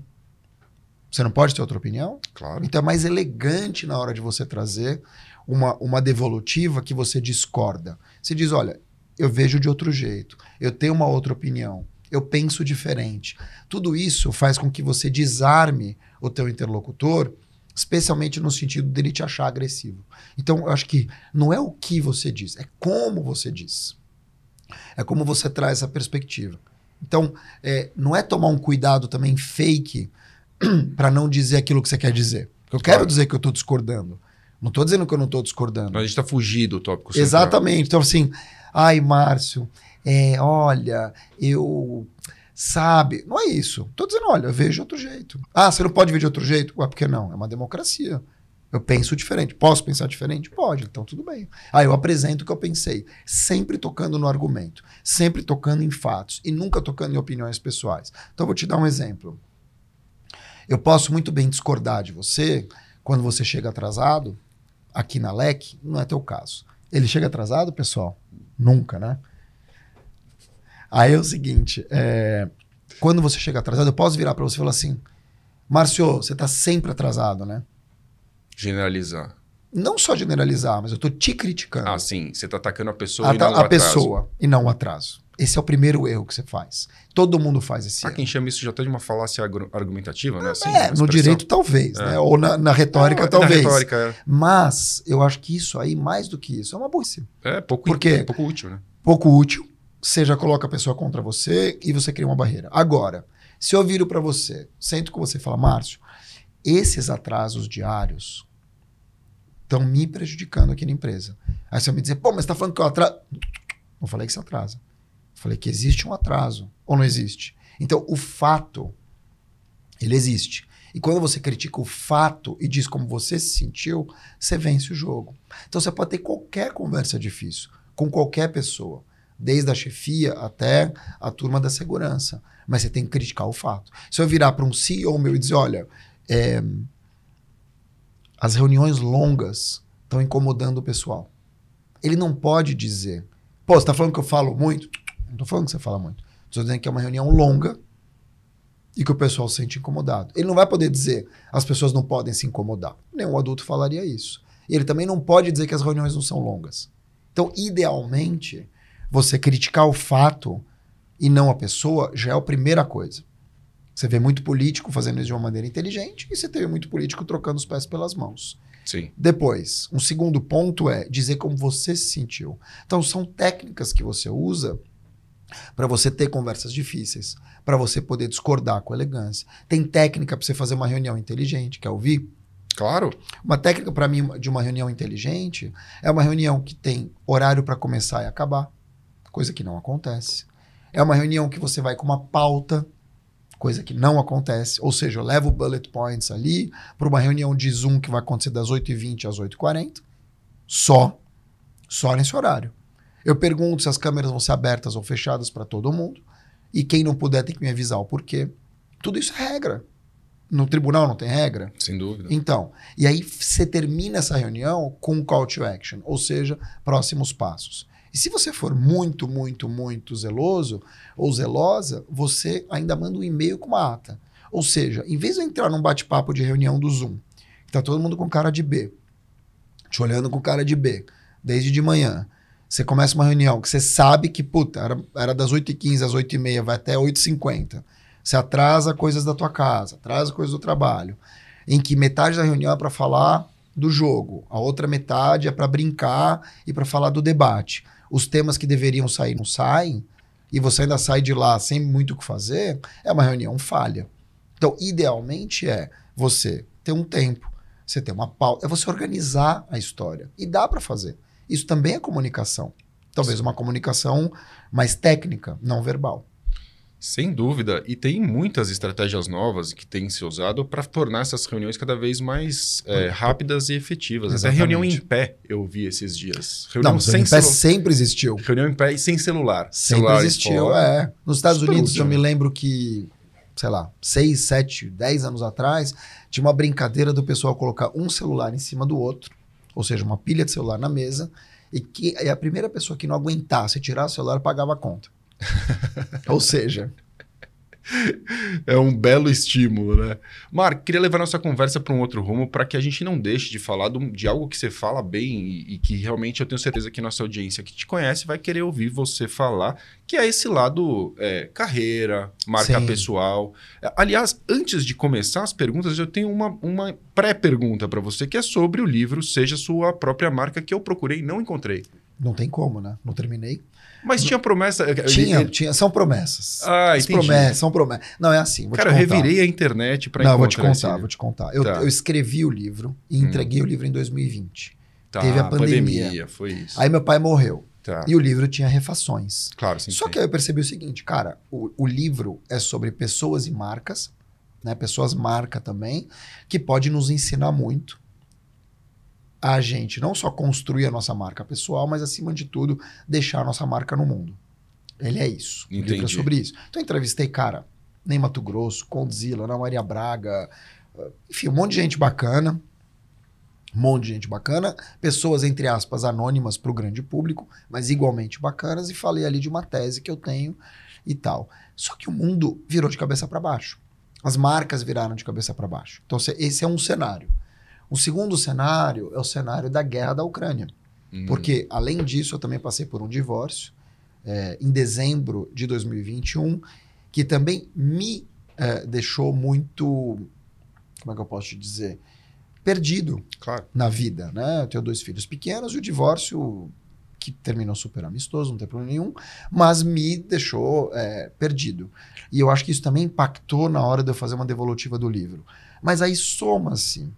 A: Você não pode ter outra opinião?
B: Claro.
A: Então é mais elegante na hora de você trazer uma, uma devolutiva que você discorda. Você diz, olha, eu vejo de outro jeito, eu tenho uma outra opinião, eu penso diferente. Tudo isso faz com que você desarme o teu interlocutor, especialmente no sentido dele te achar agressivo. Então, eu acho que não é o que você diz, é como você diz. É como você traz essa perspectiva. Então, é, não é tomar um cuidado também fake para não dizer aquilo que você quer dizer. Eu quero dizer que eu estou discordando. Não estou dizendo que eu não estou discordando.
B: Mas a gente está fugindo do tópico
A: central. Exatamente. Então, assim, ai, Márcio, é, olha, eu. Sabe? Não é isso. Estou dizendo, olha, eu vejo de outro jeito. Ah, você não pode ver de outro jeito? Ué, por que não? É uma democracia. Eu penso diferente. Posso pensar diferente? Pode, então tudo bem. Aí eu apresento o que eu pensei, sempre tocando no argumento, sempre tocando em fatos e nunca tocando em opiniões pessoais. Então vou te dar um exemplo. Eu posso muito bem discordar de você quando você chega atrasado, aqui na LEC, não é teu caso. Ele chega atrasado, pessoal? Nunca, né? Aí é o seguinte, é, quando você chega atrasado, eu posso virar para você e falar assim, Márcio, você está sempre atrasado, né?
B: Generalizar.
A: Não só generalizar, mas eu estou te criticando.
B: Ah, sim. Você está atacando a pessoa
A: a,
B: e não
A: a
B: o atraso.
A: pessoa e não o atraso. Esse é o primeiro erro que você faz. Todo mundo faz esse
B: Há
A: erro.
B: quem chama isso já até de uma falácia argumentativa, né? Assim,
A: é, no direito talvez,
B: É.
A: né? Ou na, na retórica
B: Não,
A: talvez.
B: Na retórica, é.
A: Mas eu acho que isso aí, mais do que isso, é uma burrice.
B: é pouco,
A: Por quê?
B: é pouco útil, né?
A: Pouco útil. Você já coloca a pessoa contra você e você cria uma barreira. Agora, se eu viro para você, sento com você e falo, Márcio, esses atrasos diários estão me prejudicando aqui na empresa. Aí você vai me dizer, pô, mas você tá falando que eu atraso. Não falei que você atrasa. Falei que existe um atraso. Ou não existe? Então, o fato, ele existe. E quando você critica o fato e diz como você se sentiu, você vence o jogo. Então, você pode ter qualquer conversa difícil com qualquer pessoa, desde a chefia até a turma da segurança. Mas você tem que criticar o fato. Se eu virar para um CEO meu e dizer, olha, é, as reuniões longas estão incomodando o pessoal. Ele não pode dizer, pô, você está falando que eu falo muito? Não estou falando que você fala muito. Estou dizendo que é uma reunião longa e que o pessoal se sente incomodado. Ele não vai poder dizer as pessoas não podem se incomodar. Nenhum adulto falaria isso. E ele também não pode dizer que as reuniões não são longas. Então, idealmente, você criticar o fato e não a pessoa já é a primeira coisa. Você vê muito político fazendo isso de uma maneira inteligente e você vê muito político trocando os pés pelas mãos.
B: Sim.
A: Depois, um segundo ponto é dizer como você se sentiu. Então, são técnicas que você usa para você ter conversas difíceis, para você poder discordar com elegância. Tem técnica para você fazer uma reunião inteligente, quer ouvir?
B: Claro.
A: Uma técnica para mim de uma reunião inteligente é uma reunião que tem horário para começar e acabar, coisa que não acontece. É uma reunião que você vai com uma pauta, coisa que não acontece. Ou seja, eu levo bullet points ali para uma reunião de Zoom que vai acontecer das 8h20 às 8h40, só, só nesse horário. Eu pergunto se as câmeras vão ser abertas ou fechadas para todo mundo. E quem não puder tem que me avisar o porquê. Tudo isso é regra. No tribunal não tem regra?
B: Sem dúvida.
A: Então, e aí você termina essa reunião com um call to action, ou seja, próximos passos. E se você for muito, muito, muito zeloso ou zelosa, você ainda manda um e-mail com uma ata. Ou seja, em vez de eu entrar num bate-papo de reunião do Zoom, que tá todo mundo com cara de B, te olhando com cara de B, desde de manhã, você começa uma reunião que você sabe que, puta, era, era das 8h15 às 8h30, vai até 8h50. Você atrasa coisas da tua casa, atrasa coisas do trabalho. Em que metade da reunião é para falar do jogo, a outra metade é para brincar e para falar do debate. Os temas que deveriam sair não saem, e você ainda sai de lá sem muito o que fazer, é uma reunião falha. Então, idealmente é você ter um tempo, você ter uma pauta, é você organizar a história. E dá para fazer. Isso também é comunicação. Talvez uma comunicação mais técnica, não verbal.
B: Sem dúvida. E tem muitas estratégias novas que têm se usado para tornar essas reuniões cada vez mais é, rápidas e efetivas. Até
A: Exatamente.
B: reunião em pé eu vi esses dias. Reunião
A: Não,
B: sem
A: em pé sempre existiu.
B: Reunião em pé e sem celular.
A: Sempre
B: Celulares
A: existiu, é. Nos Estados
B: Super
A: Unidos,
B: útil,
A: eu me lembro que, sei lá, 6, 7, 10 anos atrás, tinha uma brincadeira do pessoal colocar um celular em cima do outro, ou seja, uma pilha de celular na mesa, e que e a primeira pessoa que não aguentasse tirar o celular pagava a conta. ou seja,
B: é um belo estímulo, né? Mark, queria levar nossa conversa para um outro rumo para que a gente não deixe de falar de, de algo que você fala bem e, e, que realmente eu tenho certeza que nossa audiência que te conhece vai querer ouvir você falar, que é esse lado é, carreira, marca Sim. pessoal. Aliás, antes de começar as perguntas, eu tenho uma, uma pré-pergunta para você que é sobre o livro Seja Sua Própria Marca que eu procurei e não encontrei.
A: Não tem como, né? Não terminei.
B: Mas tinha promessa.
A: Tinha, ele... tinha. São promessas.
B: Ah, entendi.
A: Promessas, são promessas. Não, é assim.
B: Cara, eu revirei a internet para encontrar.
A: Não, vou te contar, vou te contar. Eu, tá. eu escrevi o livro e hum. entreguei hum. o livro em 2020. Tá, Teve a pandemia. pandemia.
B: Foi isso.
A: Aí meu pai morreu. Tá. E o livro tinha refações.
B: Claro, sim.
A: Só que aí eu percebi o seguinte, cara, o, o livro é sobre pessoas e marcas, né? Pessoas marca também, que pode nos ensinar muito a gente não só construir a nossa marca pessoal, mas acima de tudo, deixar a nossa marca no mundo. Ele é isso.
B: Entendi.
A: É sobre isso. Então eu entrevistei, cara, Ney Mato Grosso, Condzilla, Ana Maria Braga, enfim, um monte de gente bacana. Um monte de gente bacana, pessoas, entre aspas, anônimas para o grande público, mas igualmente bacanas, e falei ali de uma tese que eu tenho e tal. Só que o mundo virou de cabeça para baixo. As marcas viraram de cabeça para baixo. Então, esse é um cenário. O segundo cenário é o cenário da guerra da Ucrânia. Uhum. Porque, além disso, eu também passei por um divórcio é, em dezembro de 2021, que também me é, deixou muito. Como é que eu posso te dizer? Perdido
B: claro.
A: na vida. Né? Eu tenho dois filhos pequenos e o divórcio, que terminou super amistoso, não tem problema nenhum, mas me deixou é, perdido. E eu acho que isso também impactou na hora de eu fazer uma devolutiva do livro. Mas aí soma-se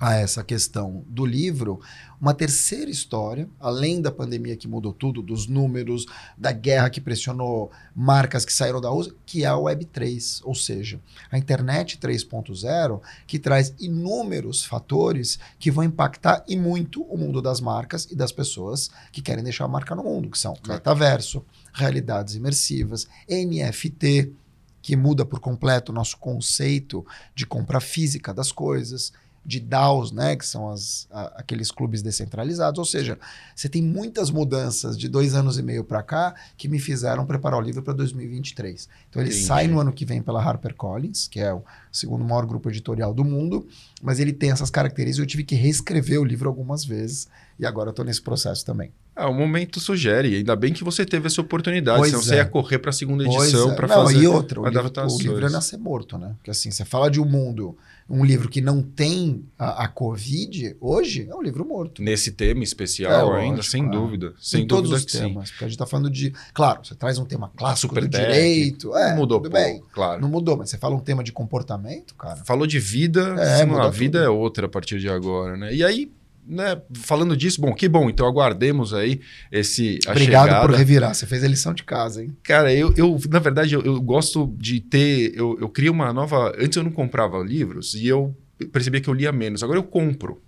A: a essa questão do livro, uma terceira história, além da pandemia que mudou tudo, dos números, da guerra que pressionou marcas que saíram da USA, que é a Web3, ou seja, a internet 3.0, que traz inúmeros fatores que vão impactar e muito o mundo das marcas e das pessoas que querem deixar a marca no mundo, que são metaverso, realidades imersivas, NFT, que muda por completo o nosso conceito de compra física das coisas, de DAOs, né, que são as, a, aqueles clubes descentralizados. Ou seja, você tem muitas mudanças de dois anos e meio para cá que me fizeram preparar o livro para 2023. Então ele Entendi. sai no ano que vem pela HarperCollins, que é o segundo maior grupo editorial do mundo, mas ele tem essas características. Eu tive que reescrever o livro algumas vezes e agora estou nesse processo também.
B: Ah, o momento sugere. Ainda bem que você teve essa oportunidade. Pois senão é. você ia correr para a segunda edição
A: é.
B: para fazer.
A: E outra, o livro, o livro é nascer morto, né? Porque assim, você fala de um mundo um livro que não tem a, a, Covid, hoje é um livro morto.
B: Nesse tema especial é, ainda, lógico, sem dúvida. Sem
A: em
B: dúvida
A: todos os temas. Sim. Porque a gente está falando de. Claro, você traz um tema clássico Super do direito. É,
B: não mudou, tudo bem.
A: Claro. Não mudou, mas você fala um tema de comportamento, cara.
B: Falou de vida, é, sim, a vida é outra a partir de agora, né? E aí, né, falando disso, bom, que bom, então aguardemos aí esse.
A: Obrigado
B: chegada.
A: por revirar, você fez a lição de casa, hein?
B: Cara, eu, eu na verdade, eu, eu gosto de ter. Eu, eu crio uma nova. Antes eu não comprava livros e eu percebia que eu lia menos. Agora eu compro.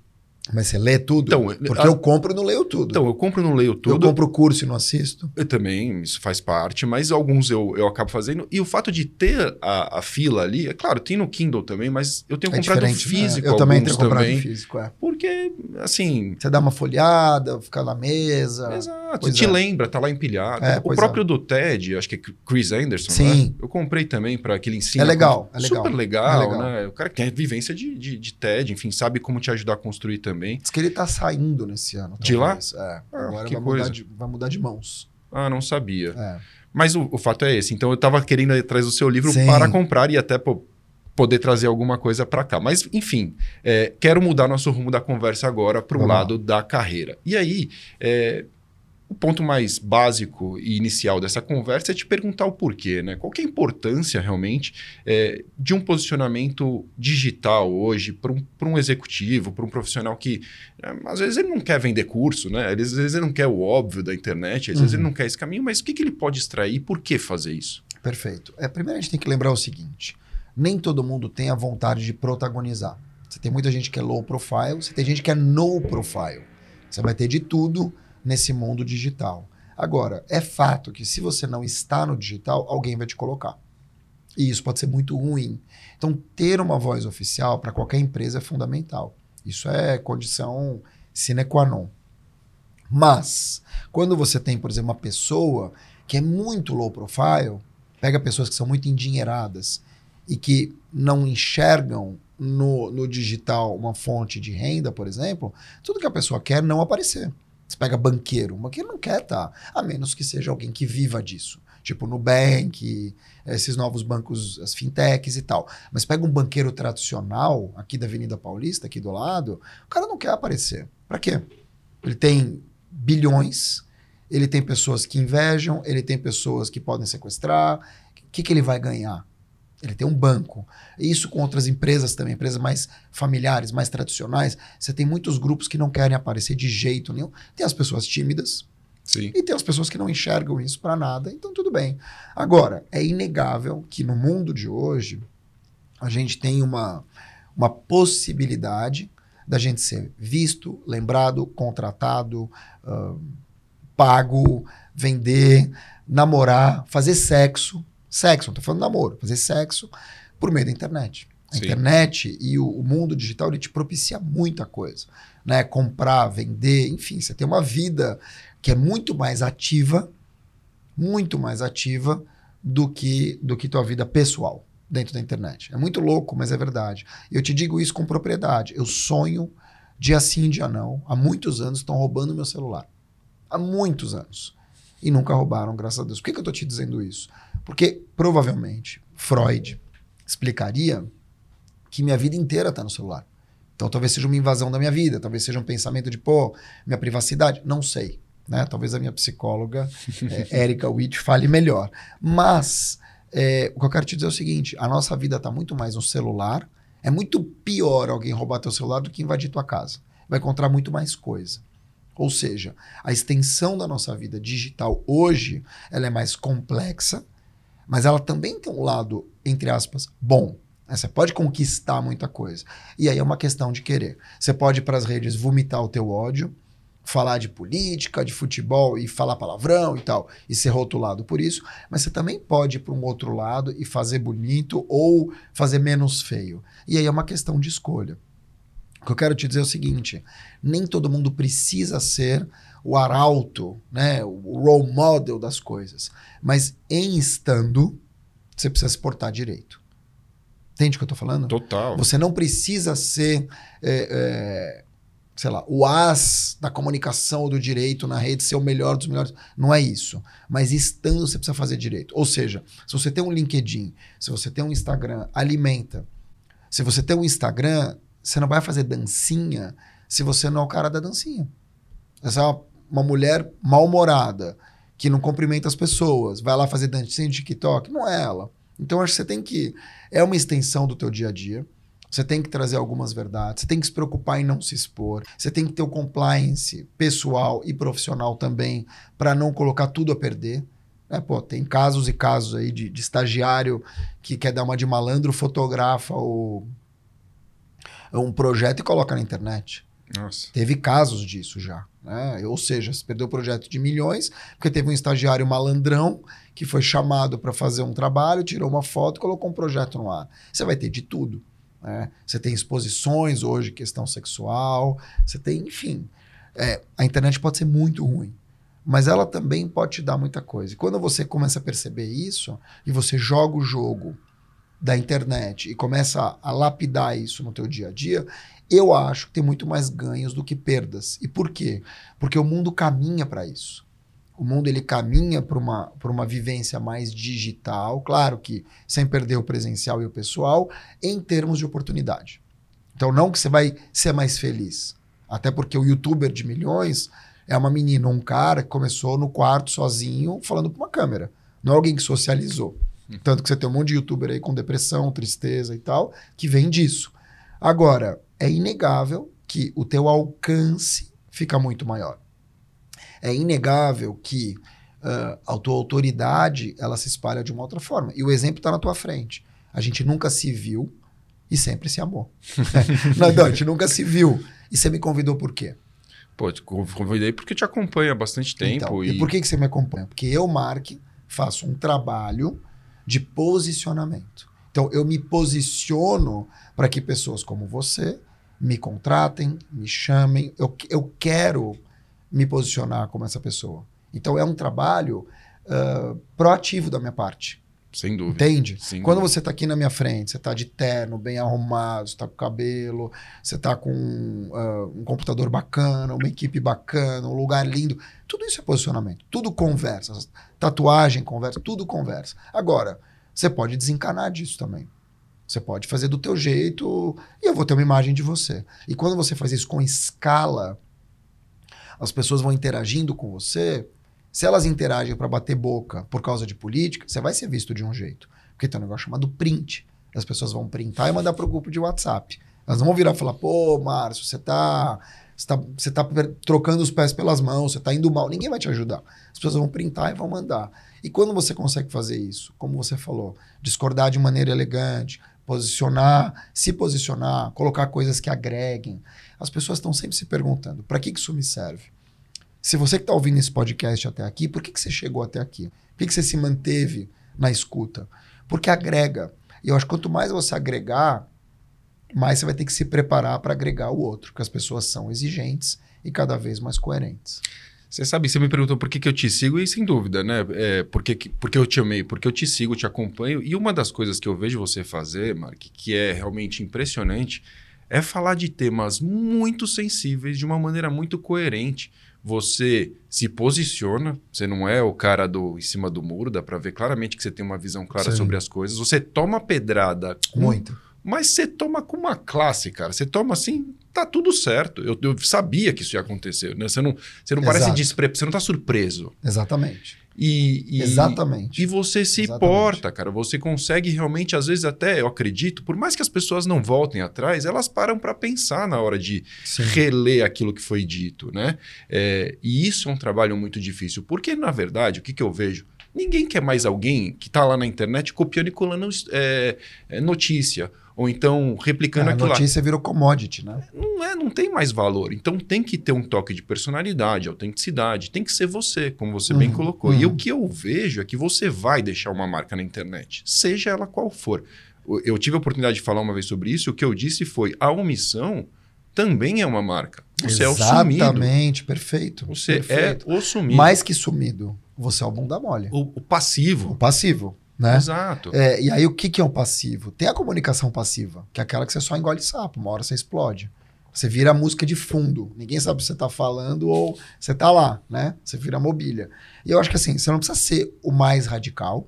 A: Mas você lê tudo? Então, Porque a... eu compro e não leio tudo.
B: Então, eu compro e não leio tudo.
A: Eu compro o curso e não assisto.
B: Eu também, isso faz parte, mas alguns eu, eu acabo fazendo. E o fato de ter a, a fila ali, é claro, tem no Kindle também, mas eu tenho é comprado né? físico.
A: Né? Eu também tenho comprado também, físico, é.
B: Porque, assim.
A: Você dá uma folhada, fica na mesa.
B: Exato, te é. lembra, tá lá empilhado. É, o próprio é. do TED, acho que é Chris Anderson,
A: Sim.
B: Né? Eu comprei também para aquele ensino.
A: É legal, é
B: legal. Super legal, é legal, né? O cara quer vivência de, de, de TED, enfim, sabe como te ajudar a construir também.
A: Diz que ele tá saindo nesse ano.
B: De lá?
A: É. Ah, Agora vai mudar, de, vai, mudar de, mãos.
B: Ah, não sabia.
A: É.
B: Mas o, o, fato é esse. Então eu estava querendo ir atrás do seu livro Sim. para comprar e até pô, poder trazer alguma coisa para cá. Mas, enfim, é, quero mudar nosso rumo da conversa agora para o lado lá. da carreira. E aí, é, o ponto mais básico e inicial dessa conversa é te perguntar o porquê, né? Qual é a importância realmente é, de um posicionamento digital hoje para um, um executivo, para um profissional que é, às vezes ele não quer vender curso, né? Às vezes ele não quer o óbvio da internet, às uhum. vezes ele uhum. não quer esse caminho, mas o que, que ele pode extrair e por que fazer isso?
A: Perfeito. É, primeiro a gente tem que lembrar o seguinte: nem todo mundo tem a vontade de protagonizar. Você tem muita gente que é low profile, você tem gente que é no profile. Você vai ter de tudo nesse mundo digital. Agora, é fato que se você não está no digital, alguém vai te colocar. E isso pode ser muito ruim. Então, ter uma voz oficial para qualquer empresa é fundamental. Isso é condição sine qua non. Mas, quando você tem, por exemplo, uma pessoa que é muito low profile, pega pessoas que são muito endinheiradas e que não enxergam no, no digital uma fonte de renda, por exemplo, tudo que a pessoa quer não aparecer. Você pega banqueiro, o banqueiro não quer estar, tá, a menos que seja alguém que viva disso. Tipo Nubank, esses novos bancos, as fintechs e tal. Mas pega um banqueiro tradicional, aqui da Avenida Paulista, aqui do lado, o cara não quer aparecer. Para quê? Ele tem bilhões, ele tem pessoas que invejam, ele tem pessoas que podem sequestrar. O que, que ele vai ganhar? Ele tem um banco. Isso com outras empresas também, empresas mais familiares, mais tradicionais. Você tem muitos grupos que não querem aparecer de jeito nenhum. Tem as pessoas tímidas.
B: Sim.
A: E tem as pessoas que não enxergam isso para nada. Então, tudo bem. Agora, é inegável que no mundo de hoje, a gente tem uma, uma possibilidade da gente ser visto, lembrado, contratado, uh, pago, vender, namorar, fazer sexo Sexo, não tô falando namoro, fazer sexo por meio da internet. A Sim. internet e o, o, mundo digital ele te propicia muita coisa. Né? Comprar, vender, enfim, você tem uma vida que é muito mais ativa, muito mais ativa do que, do que tua vida pessoal dentro da internet. É muito louco, mas é verdade. Eu te digo isso com propriedade. Eu sonho dia sim, dia não. Há muitos anos estão roubando meu celular. Há muitos anos. E nunca roubaram, graças a Deus. Por que, que eu estou te dizendo isso? Porque provavelmente Freud explicaria que minha vida inteira está no celular. Então talvez seja uma invasão da minha vida, talvez seja um pensamento de, pô, minha privacidade. Não sei. Né? Talvez a minha psicóloga, é, Erika Witt, fale melhor. Mas é, o que eu quero te dizer é o seguinte: a nossa vida está muito mais no celular. É muito pior alguém roubar teu celular do que invadir tua casa. Vai encontrar muito mais coisa. Ou seja, a extensão da nossa vida digital hoje ela é mais complexa, mas ela também tem um lado, entre aspas, bom. Você pode conquistar muita coisa. E aí é uma questão de querer. Você pode ir para as redes vomitar o teu ódio, falar de política, de futebol e falar palavrão e tal, e ser rotulado por isso, mas você também pode ir para um outro lado e fazer bonito ou fazer menos feio. E aí é uma questão de escolha. O que eu quero te dizer é o seguinte: nem todo mundo precisa ser o arauto, né, o role model das coisas. Mas em estando, você precisa se portar direito. Entende o que eu estou falando?
B: Total.
A: Você não precisa ser, é, é, sei lá, o as da comunicação do direito na rede, ser o melhor dos melhores. Não é isso. Mas estando, você precisa fazer direito. Ou seja, se você tem um LinkedIn, se você tem um Instagram, alimenta. Se você tem um Instagram, você não vai fazer dancinha se você não é o cara da dancinha. Essa é uma, uma mulher mal-humorada, que não cumprimenta as pessoas, vai lá fazer dancinha de TikTok. Não é ela. Então, acho que você tem que... É uma extensão do teu dia a dia. Você tem que trazer algumas verdades, você tem que se preocupar em não se expor, você tem que ter o compliance pessoal e profissional também para não colocar tudo a perder. É, pô, tem casos e casos aí de, de, estagiário que quer dar uma de malandro, fotografa o, um projeto e coloca na internet.
B: Nossa.
A: Teve casos disso já. Né? Ou seja, você perdeu o projeto de milhões, porque teve um estagiário malandrão que foi chamado para fazer um trabalho, tirou uma foto e colocou um projeto no ar. Você vai ter de tudo. Né? Você tem exposições hoje, questão sexual, você tem, enfim. É, a internet pode ser muito ruim, mas ela também pode te dar muita coisa. E quando você começa a perceber isso e você joga o jogo da internet e começa a, lapidar isso no teu dia a dia, eu acho que tem muito mais ganhos do que perdas. E por quê? Porque o mundo caminha para isso. O mundo ele caminha para uma, uma vivência mais digital, claro que sem perder o presencial e o pessoal, em termos de oportunidade. Então, não que você vai ser mais feliz. Até porque o youtuber de milhões é uma menina, um cara que começou no quarto sozinho, falando para uma câmera. Não é alguém que socializou. Tanto que você tem um monte de youtuber aí com depressão, tristeza e tal, que vem disso. Agora, é inegável que o teu alcance fica muito maior. É inegável que uh, a tua autoridade ela se espalha de uma outra forma. E o exemplo está na tua frente. A gente nunca se viu e sempre se amou. não, não, a gente nunca se viu. E você me convidou por quê?
B: Pô, te convidei porque te acompanho há bastante tempo.
A: Então, e... e por que, que você me acompanha? Porque eu, Mark, faço um trabalho de posicionamento. Então, eu me posiciono para que pessoas como você me contratem, me chamem. Eu, eu quero me posicionar como essa pessoa. Então, é um trabalho uh, proativo da minha parte.
B: Sem dúvida.
A: Entende?
B: Sem
A: Quando
B: dúvida.
A: você tá aqui na minha frente, você tá de terno, bem arrumado, você tá com cabelo, você tá com ah, um computador bacana, uma equipe bacana, um lugar lindo. Tudo isso é posicionamento. Tudo conversa. Tatuagem conversa, tudo conversa. Agora, você pode desencanar disso também. Você pode fazer do teu jeito e eu vou ter uma imagem de você. E quando você faz isso com escala, as pessoas vão interagindo com você. Se elas interagem para bater boca por causa de política, você vai ser visto de um jeito. Porque tem um negócio chamado print. As pessoas vão printar e mandar pro grupo de WhatsApp. Elas não vão virar e falar, pô, Márcio, você tá, você tá, você tá trocando os pés pelas mãos, você tá indo mal. Ninguém vai te ajudar. As pessoas vão printar e vão mandar. E quando você consegue fazer isso, como você falou, discordar de maneira elegante, posicionar, se posicionar, colocar coisas que agreguem, as pessoas estão sempre se perguntando, para que que isso me serve? Se você que está ouvindo esse podcast até aqui, por que, que você chegou até aqui? Por que, que você se manteve na escuta? Porque agrega. E eu acho que quanto mais você agregar, mais você vai ter que se preparar para agregar o outro, porque as pessoas são exigentes e cada vez mais coerentes.
B: Você sabe, você me perguntou por que, que eu te sigo, e sem dúvida, né? É, por que, que- porque eu te amei, porque eu te sigo, te acompanho. E uma das coisas que eu vejo você fazer, Mark, que é realmente impressionante, é falar de temas muito sensíveis de uma maneira muito coerente. Você se posiciona, você não é o cara do em cima do muro, dá pra ver claramente que você tem uma visão clara
A: Sim.
B: sobre as coisas. Você toma pedrada com
A: Muito.
B: mas você toma com uma classe, cara. Você toma assim, tá tudo certo. Eu, eu sabia que isso ia acontecer, né? Você não, você não parece
A: Exato.
B: despre... você não tá surpreso.
A: Exatamente.
B: E, e-
A: Exatamente.
B: E você se
A: Exatamente.
B: importa, cara. Você consegue realmente, às vezes até, eu acredito, por mais que as pessoas não voltem atrás, elas param para pensar na hora de
A: Sim.
B: reler aquilo que foi dito, né? É, e isso é um trabalho muito difícil, porque na verdade, o que, que eu vejo? Ninguém quer mais alguém que está lá na internet copiando e colando é, é, notícia, ou então replicando
A: a
B: aquilo lá.
A: notícia virou commodity, né?
B: Não, é, não tem mais valor. Então tem que ter um toque de personalidade, autenticidade, tem que ser você, como você bem
A: Uhum,
B: colocou. E
A: uhum.
B: o que eu vejo é que você vai deixar uma marca na internet, seja ela qual for. Eu tive a oportunidade de falar uma vez sobre isso, o que eu disse foi: a omissão também é uma marca. Você é o sumido.
A: Exatamente, perfeito.
B: Você
A: perfeito.
B: é o sumido.
A: Mais que sumido, você é o bunda mole.
B: O, o
A: O
B: passivo.
A: Né?
B: Exato.
A: É, e aí, o que, que é um passivo? Tem a comunicação passiva, que é aquela que você só engole sapo, uma hora você explode. Você vira música de fundo. Ninguém sabe se você tá falando ou você tá lá, né? Você vira mobília. E eu acho que assim, você não precisa ser o mais radical,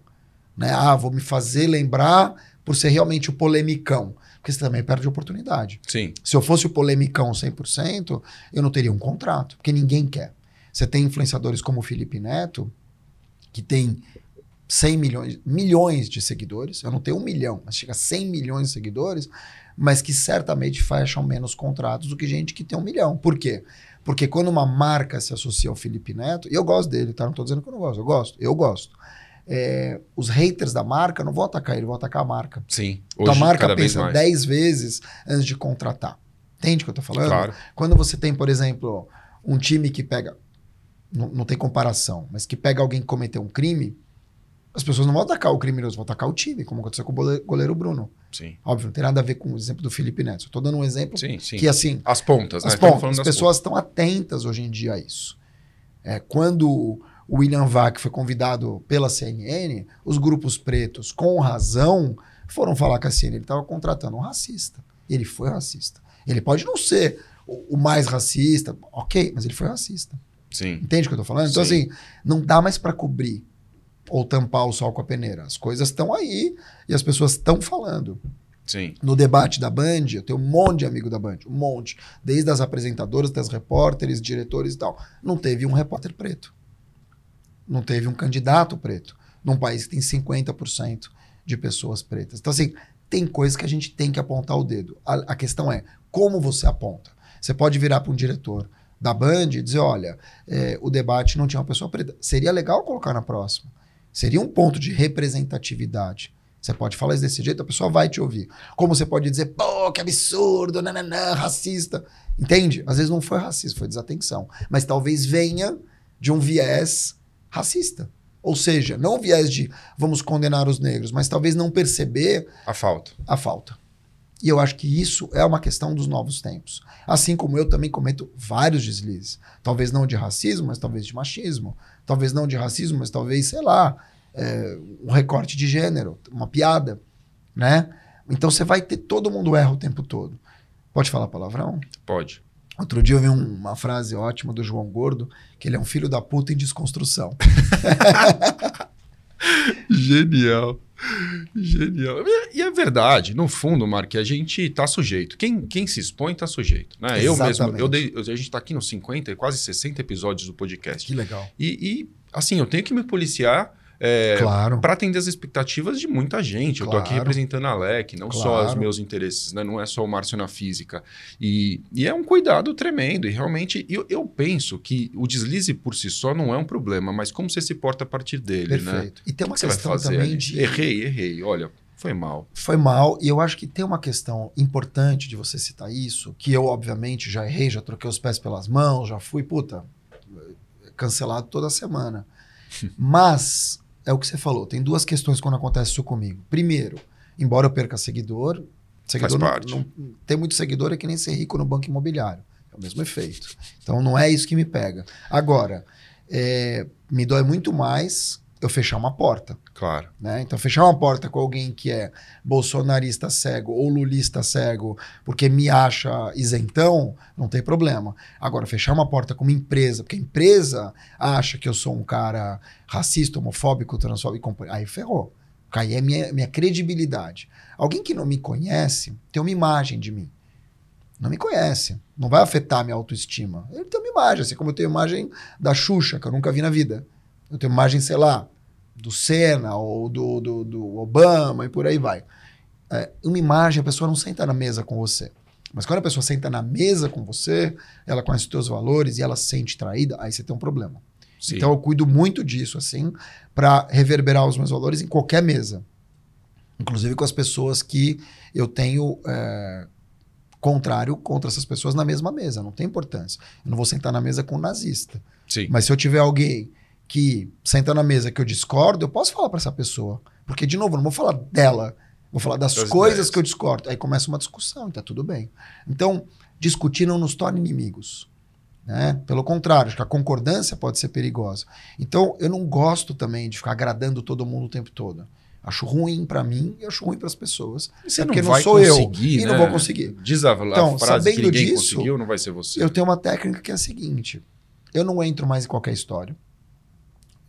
A: né? Ah, vou me fazer lembrar por ser realmente o polemicão. Porque você também perde oportunidade.
B: Sim.
A: Se eu fosse o polemicão 100%, eu não teria um contrato, porque ninguém quer. Você tem influenciadores como o Felipe Neto, que tem 100 milhões, milhões de seguidores. Eu não tenho um milhão, mas chega a 100 milhões de seguidores, mas que certamente fecham menos contratos do que gente que tem um milhão. Por quê? Porque quando uma marca se associa ao Felipe Neto, e eu gosto dele, tá? Não tô dizendo que eu não gosto, eu gosto, eu gosto. É, os haters da marca não vão atacar ele, vão atacar a marca.
B: Sim.
A: Então a
B: Hoje,
A: marca pensa
B: mais.
A: 10 vezes antes de contratar. Entende o que eu tô falando?
B: Claro.
A: Quando você tem, por exemplo, um time que pega. Não, não tem comparação, mas que pega alguém que cometeu um crime, as pessoas não vão atacar o criminoso, vão atacar o time, como aconteceu com o gole- goleiro Bruno.
B: Sim.
A: Óbvio, não tem nada a ver com o exemplo do Felipe Neto. Estou dando um exemplo
B: Sim, sim.
A: que, assim,
B: As pontas, né?
A: as,
B: Estamos
A: pontas, as pessoas estão atentas hoje em dia a isso. É, quando o William Vac foi convidado pela CNN, os grupos pretos, com razão, foram falar com a CNN. Ele estava contratando um racista. Ele foi racista. Ele pode não ser o, o mais racista, ok, mas ele foi racista.
B: Sim.
A: Entende o que eu tô falando? Então,
B: Sim.
A: assim, não dá mais para cobrir ou tampar o sol com a peneira. As coisas estão aí e as pessoas estão falando.
B: Sim.
A: No debate da Band, eu tenho um monte de amigo da Band, um monte. Desde as apresentadoras, das repórteres, diretores e tal. Não teve um repórter preto. Não teve um candidato preto. Num país que tem 50% de pessoas pretas. Então, assim, tem coisas que a gente tem que apontar o dedo. A, a questão é como você aponta. Você pode virar para um diretor da Band e dizer: olha, é, o debate não tinha uma pessoa preta. Seria legal colocar na próxima. Seria um ponto de representatividade. Você pode falar isso desse jeito, a pessoa vai te ouvir. Como você pode dizer, pô, que absurdo, nananã, racista. Entende? Às vezes não foi racista, foi desatenção. Mas talvez venha de um viés racista. Ou seja, não o viés de vamos condenar os negros, mas talvez não perceber
B: A falta.
A: a falta. E eu acho que isso é uma questão dos novos tempos. Assim como eu também cometo vários deslizes. Talvez não de racismo, mas talvez de machismo. Talvez não de racismo, mas talvez, sei lá, é, um recorte de gênero, uma piada, né? Então você vai ter todo mundo erra o tempo todo. Pode falar palavrão?
B: Pode.
A: Outro dia eu vi um- uma frase ótima do João Gordo, que ele é um filho da puta em desconstrução.
B: Genial. Genial. E e é verdade, no fundo, Mark, a gente tá sujeito. Quem, quem se expõe tá sujeito. Né? Eu mesmo, eu dei, a gente tá aqui nos 50, quase 60 episódios do podcast.
A: Que legal.
B: E, e, assim, eu tenho que me policiar é,
A: claro.
B: para atender as expectativas de muita gente. Eu tô aqui
A: Claro.
B: representando a LEC, não só
A: Claro.
B: os meus interesses, né? não é só o Márcio na física. E, e é um cuidado tremendo. E realmente, eu, eu penso que o deslize por si só não é um problema, mas como você se porta a partir dele, né?
A: Perfeito. E tem uma
B: que
A: questão também
B: ali?
A: de.
B: Errei, errei. Olha, foi mal.
A: Foi mal, e eu acho que tem uma questão importante de você citar isso, que eu, obviamente, já errei, já troquei os pés pelas mãos, já fui, puta, cancelado toda semana. Mas, é o que você falou, tem duas questões quando acontece isso comigo. Primeiro, embora eu perca seguidor, seguidor não-
B: parte.
A: não- ter muito seguidor é que nem ser rico no banco imobiliário. É o mesmo efeito. Então, não é isso que me pega. Agora, é, me dói muito mais eu fechar uma porta.
B: Claro.
A: Né? Então, fechar uma porta com alguém que é bolsonarista cego ou lulista cego porque me acha isentão, não tem problema. Agora, fechar uma porta com uma empresa, porque a empresa acha que eu sou um cara racista, homofóbico, transfóbico, aí ferrou. Aí é minha, minha credibilidade. Alguém que não me conhece tem uma imagem de mim. Não me conhece. Não vai afetar minha autoestima. Ele tem uma imagem, assim como eu tenho imagem da Xuxa, que eu nunca vi na vida. Eu tenho imagem, sei lá, do Senna ou do, do, do Obama e por aí vai. É, uma imagem, a pessoa não senta na mesa com você. Mas quando a pessoa senta na mesa com você, ela conhece os teus valores e ela se sente traída, aí você tem um problema.
B: Sim.
A: Então eu cuido muito disso, assim, para reverberar os meus valores em qualquer mesa. Inclusive com as pessoas que eu tenho é, contrário contra essas pessoas na mesma mesa. Não tem importância. Eu não vou sentar na mesa com um nazista.
B: Sim.
A: Mas se eu tiver alguém que senta na mesa que eu discordo, eu posso falar para essa pessoa. Porque, de novo, eu não vou falar dela. Vou falar das, coisas
B: ideias.
A: que eu discordo. Aí começa uma discussão e tá tudo bem. Então, discutir não nos torna inimigos. Né? Pelo contrário, acho que a concordância pode ser perigosa. Então, eu não gosto também de ficar agradando todo mundo o tempo todo. Acho ruim para mim e acho ruim para as pessoas.
B: Você
A: É
B: não
A: porque não
B: vai
A: sou eu, e não
B: né?
A: vou conseguir.
B: Diz a, a
A: Então,
B: frase que
A: sabendo
B: ninguém
A: disso,
B: conseguiu, não vai ser você.
A: Eu tenho uma técnica que é a seguinte: eu não entro mais em qualquer história.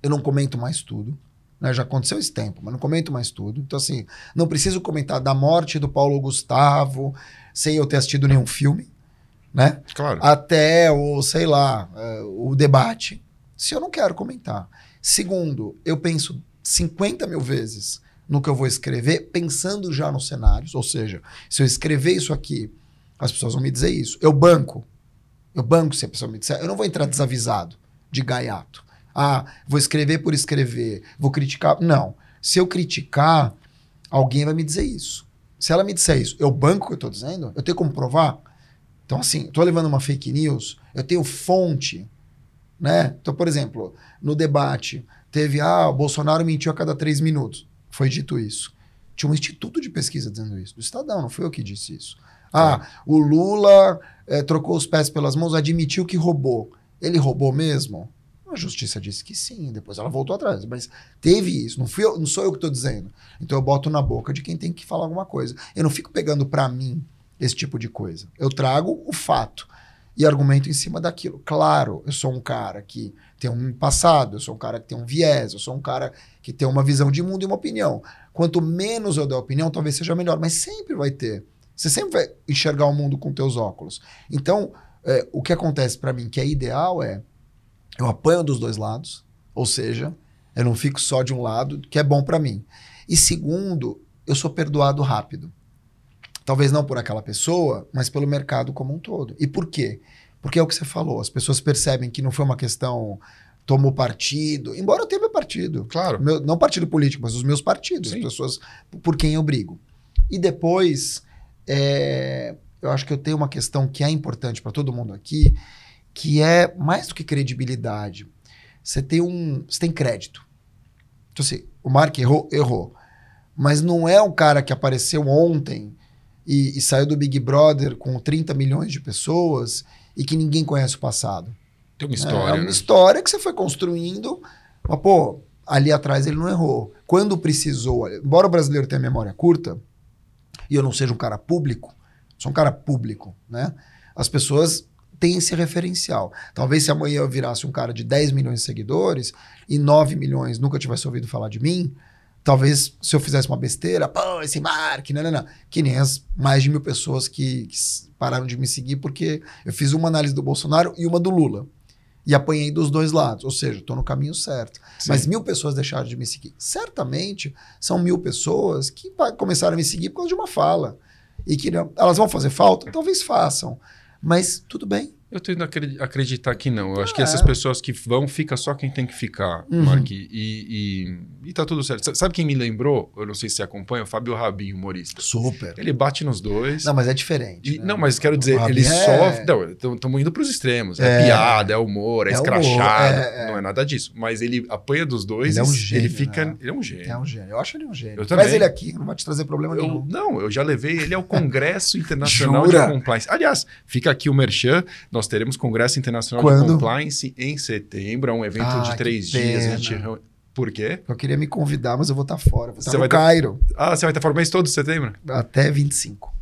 A: Eu não comento mais tudo. né? Já aconteceu esse tempo, mas não comento mais tudo. Então, assim, não preciso comentar da morte do Paulo Gustavo sem eu ter assistido nenhum filme, né?
B: Claro.
A: Até o, sei lá, eh, o debate. Se eu não quero comentar. Segundo, eu penso 50 mil vezes no que eu vou escrever, pensando já nos cenários. Ou seja, se eu escrever isso aqui, as pessoas vão me dizer isso. Eu banco. Eu banco se a pessoa me disser. Eu não vou entrar desavisado, de gaiato. Ah, vou escrever por escrever, vou criticar. Não. Se eu criticar, alguém vai me dizer isso. Se ela me disser isso, eu banco o que eu estou dizendo, eu tenho como provar. Então, assim, estou levando uma fake news, eu tenho fonte. Né? Então, por exemplo, no debate, teve, ah, o Bolsonaro mentiu a cada três minutos. Foi dito isso. Tinha um instituto de pesquisa dizendo isso, do Estadão, não fui eu que disse isso. Ah, o Lula eh, trocou os pés pelas mãos, admitiu que roubou. Ele roubou mesmo? A justiça disse que sim, depois ela voltou atrás. Mas teve isso, não, fui eu, não sou eu que estou dizendo. Então eu boto na boca de quem tem que falar alguma coisa. Eu não fico pegando para mim esse tipo de coisa. Eu trago o fato e argumento em cima daquilo. Claro, eu sou um cara que tem um passado, eu sou um cara que tem um viés, eu sou um cara que tem uma visão de mundo e uma opinião. Quanto menos eu der opinião, talvez seja melhor, mas sempre vai ter. Você sempre vai enxergar o mundo com teus óculos. Então, é, o que acontece para mim que é ideal é eu apanho dos dois lados, ou seja, eu não fico só de um lado, que é bom para mim. E segundo, eu sou perdoado rápido. Talvez não por aquela pessoa, mas pelo mercado como um todo. E por quê? Porque é o que você falou, as pessoas percebem que não foi uma questão tomou partido, embora eu tenha meu partido.
B: Claro.
A: Meu- não partido político, mas os meus partidos,
B: Sim.
A: as pessoas por quem eu brigo. E depois, é, eu acho que eu tenho uma questão que é importante para todo mundo aqui, que é mais do que credibilidade. Você tem um, você tem crédito. Então assim, o Mark errou, errou, mas não é um cara que apareceu ontem e, e saiu do Big Brother com 30 milhões de pessoas e que ninguém conhece o passado.
B: Tem uma
A: É,
B: história,
A: É uma
B: né?
A: história que você foi construindo. Mas, pô, ali atrás ele não errou. Quando precisou, embora o brasileiro tenha memória curta, e eu não seja um cara público, sou um cara público, né? As pessoas têm esse referencial. Talvez se amanhã eu virasse um cara de 10 milhões de seguidores e 9 milhões nunca tivesse ouvido falar de mim, talvez se eu fizesse uma besteira, pô, esse Mark, não, não, não. Que nem as mais de mil pessoas que, que pararam de me seguir porque eu fiz uma análise do Bolsonaro e uma do Lula. E apanhei dos dois lados, ou seja, estou no caminho certo. Sim. Mas mil pessoas deixaram de me seguir. Certamente são mil pessoas que começaram a me seguir por causa de uma fala. E que elas vão fazer falta? Talvez façam. Mas tudo bem.
B: Eu tento acreditar que não. Eu acho que essas é. pessoas que vão, fica só quem tem que ficar, uhum. Mark. E, e, e, tá tudo certo. Sabe quem me lembrou? Eu não sei se você acompanha, o Fábio Rabin, humorista.
A: Super.
B: Ele bate nos dois.
A: Não, mas é diferente.
B: E, né? Não, mas quero dizer, ele é... sofre. Não, estamos indo para os extremos. É, é, piada, é humor, é, é escrachado. Humor, é, não é nada disso. Mas ele apanha dos dois.
A: Ele é um gênio.
B: Ele fica.
A: Né?
B: Ele é um gênio.
A: É um gênio. Eu acho ele um gênio.
B: Eu Traz
A: ele aqui, não vai te trazer problema
B: eu,
A: nenhum.
B: Não, eu já levei ele ao Congresso Internacional de Compliance. Aliás, fica aqui o Merchan. Nós teremos Congresso Internacional Quando? de Compliance em setembro. É um evento ah, de três dias. A gente por quê?
A: Eu queria me convidar, mas eu vou estar fora. Vou estar você no Cairo.
B: Tá... Ah, você vai estar fora o mês todo de setembro?
A: Até 25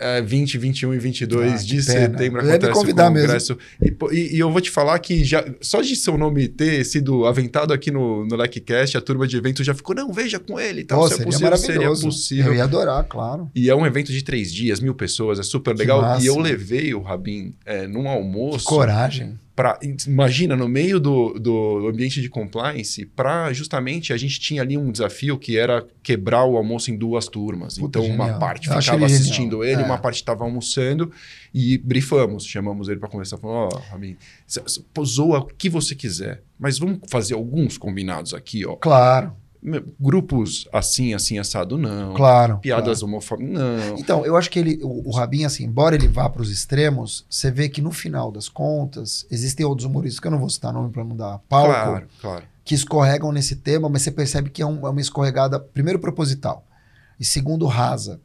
B: é, 20, 21 e 22 ah, de setembro acontece me convidar o congresso. Mesmo. E, e, eu vou te falar que já só de seu nome ter sido aventado aqui no, no LecCast, a turma de evento já ficou, não, veja com ele. Tal,
A: Pô, se é seria possível, seria possível. Eu ia adorar, claro.
B: E é um evento de três dias, mil pessoas, é super legal. E eu levei o Rabin é, num almoço.
A: Que coragem
B: Pra, imagina, no meio do, do ambiente de compliance, para justamente a gente tinha ali um desafio que era quebrar o almoço em duas turmas. Puta, então, genial. uma parte Eu ficava assistindo ele, é. uma parte estava almoçando e brifamos, chamamos ele para conversar. Falamos, ó, oh, Ramin, zoa o que você quiser, mas vamos fazer alguns combinados aqui, ó.
A: Claro
B: grupos assim, assim, assado, não.
A: Claro.
B: Piadas claro. homofóbicas, não.
A: Então, eu acho que ele, o, o Rabin, assim, embora ele vá para os extremos, você vê que no final das contas, existem outros humoristas, que eu não vou citar nome para não dar palco,
B: claro, claro.
A: que escorregam nesse tema, mas você percebe que é, um, é uma escorregada, primeiro, proposital, e segundo, rasa.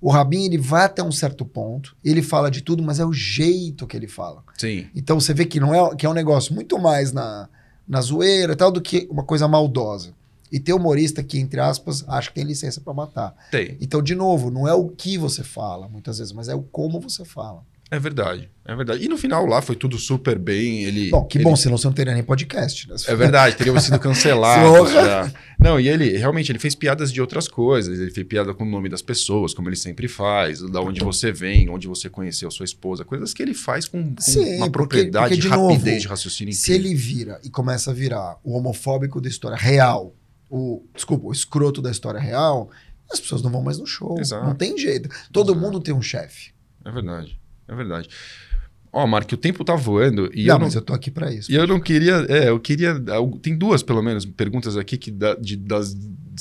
A: O Rabin, ele vai até um certo ponto, ele fala de tudo, mas é o jeito que ele fala.
B: Sim.
A: Então, você vê que não é, que é um negócio muito mais na, na zoeira e tal, do que uma coisa maldosa. E tem humorista que, entre aspas, acha que tem licença para matar.
B: Tem.
A: Então, de novo, não é o que você fala, muitas vezes, mas é o como você fala.
B: É verdade, é verdade. E no final lá foi tudo super bem. Ele,
A: bom, que
B: ele...
A: bom, senão você não teria nem podcast. Né?
B: É verdade, teria sido cancelado. já. Não, e ele realmente ele fez piadas de outras coisas. Ele fez piada com o nome das pessoas, como ele sempre faz, da onde você vem, onde você conheceu sua esposa, coisas que ele faz com, com Sim, uma propriedade, porque, porque, de rapidez novo, de raciocínio.
A: Se ele vira e começa a virar o homofóbico da história real, o, desculpa, o escroto da história real, as pessoas não vão mais no show. Exato. Não tem jeito. Todo Exato. mundo tem um chefe.
B: É verdade. É verdade. Ó, oh, Mark, o tempo tá voando e
A: não,
B: eu não,
A: mas eu tô aqui para isso.
B: E eu não queria, é, eu queria, tem duas pelo menos perguntas aqui que da, de, das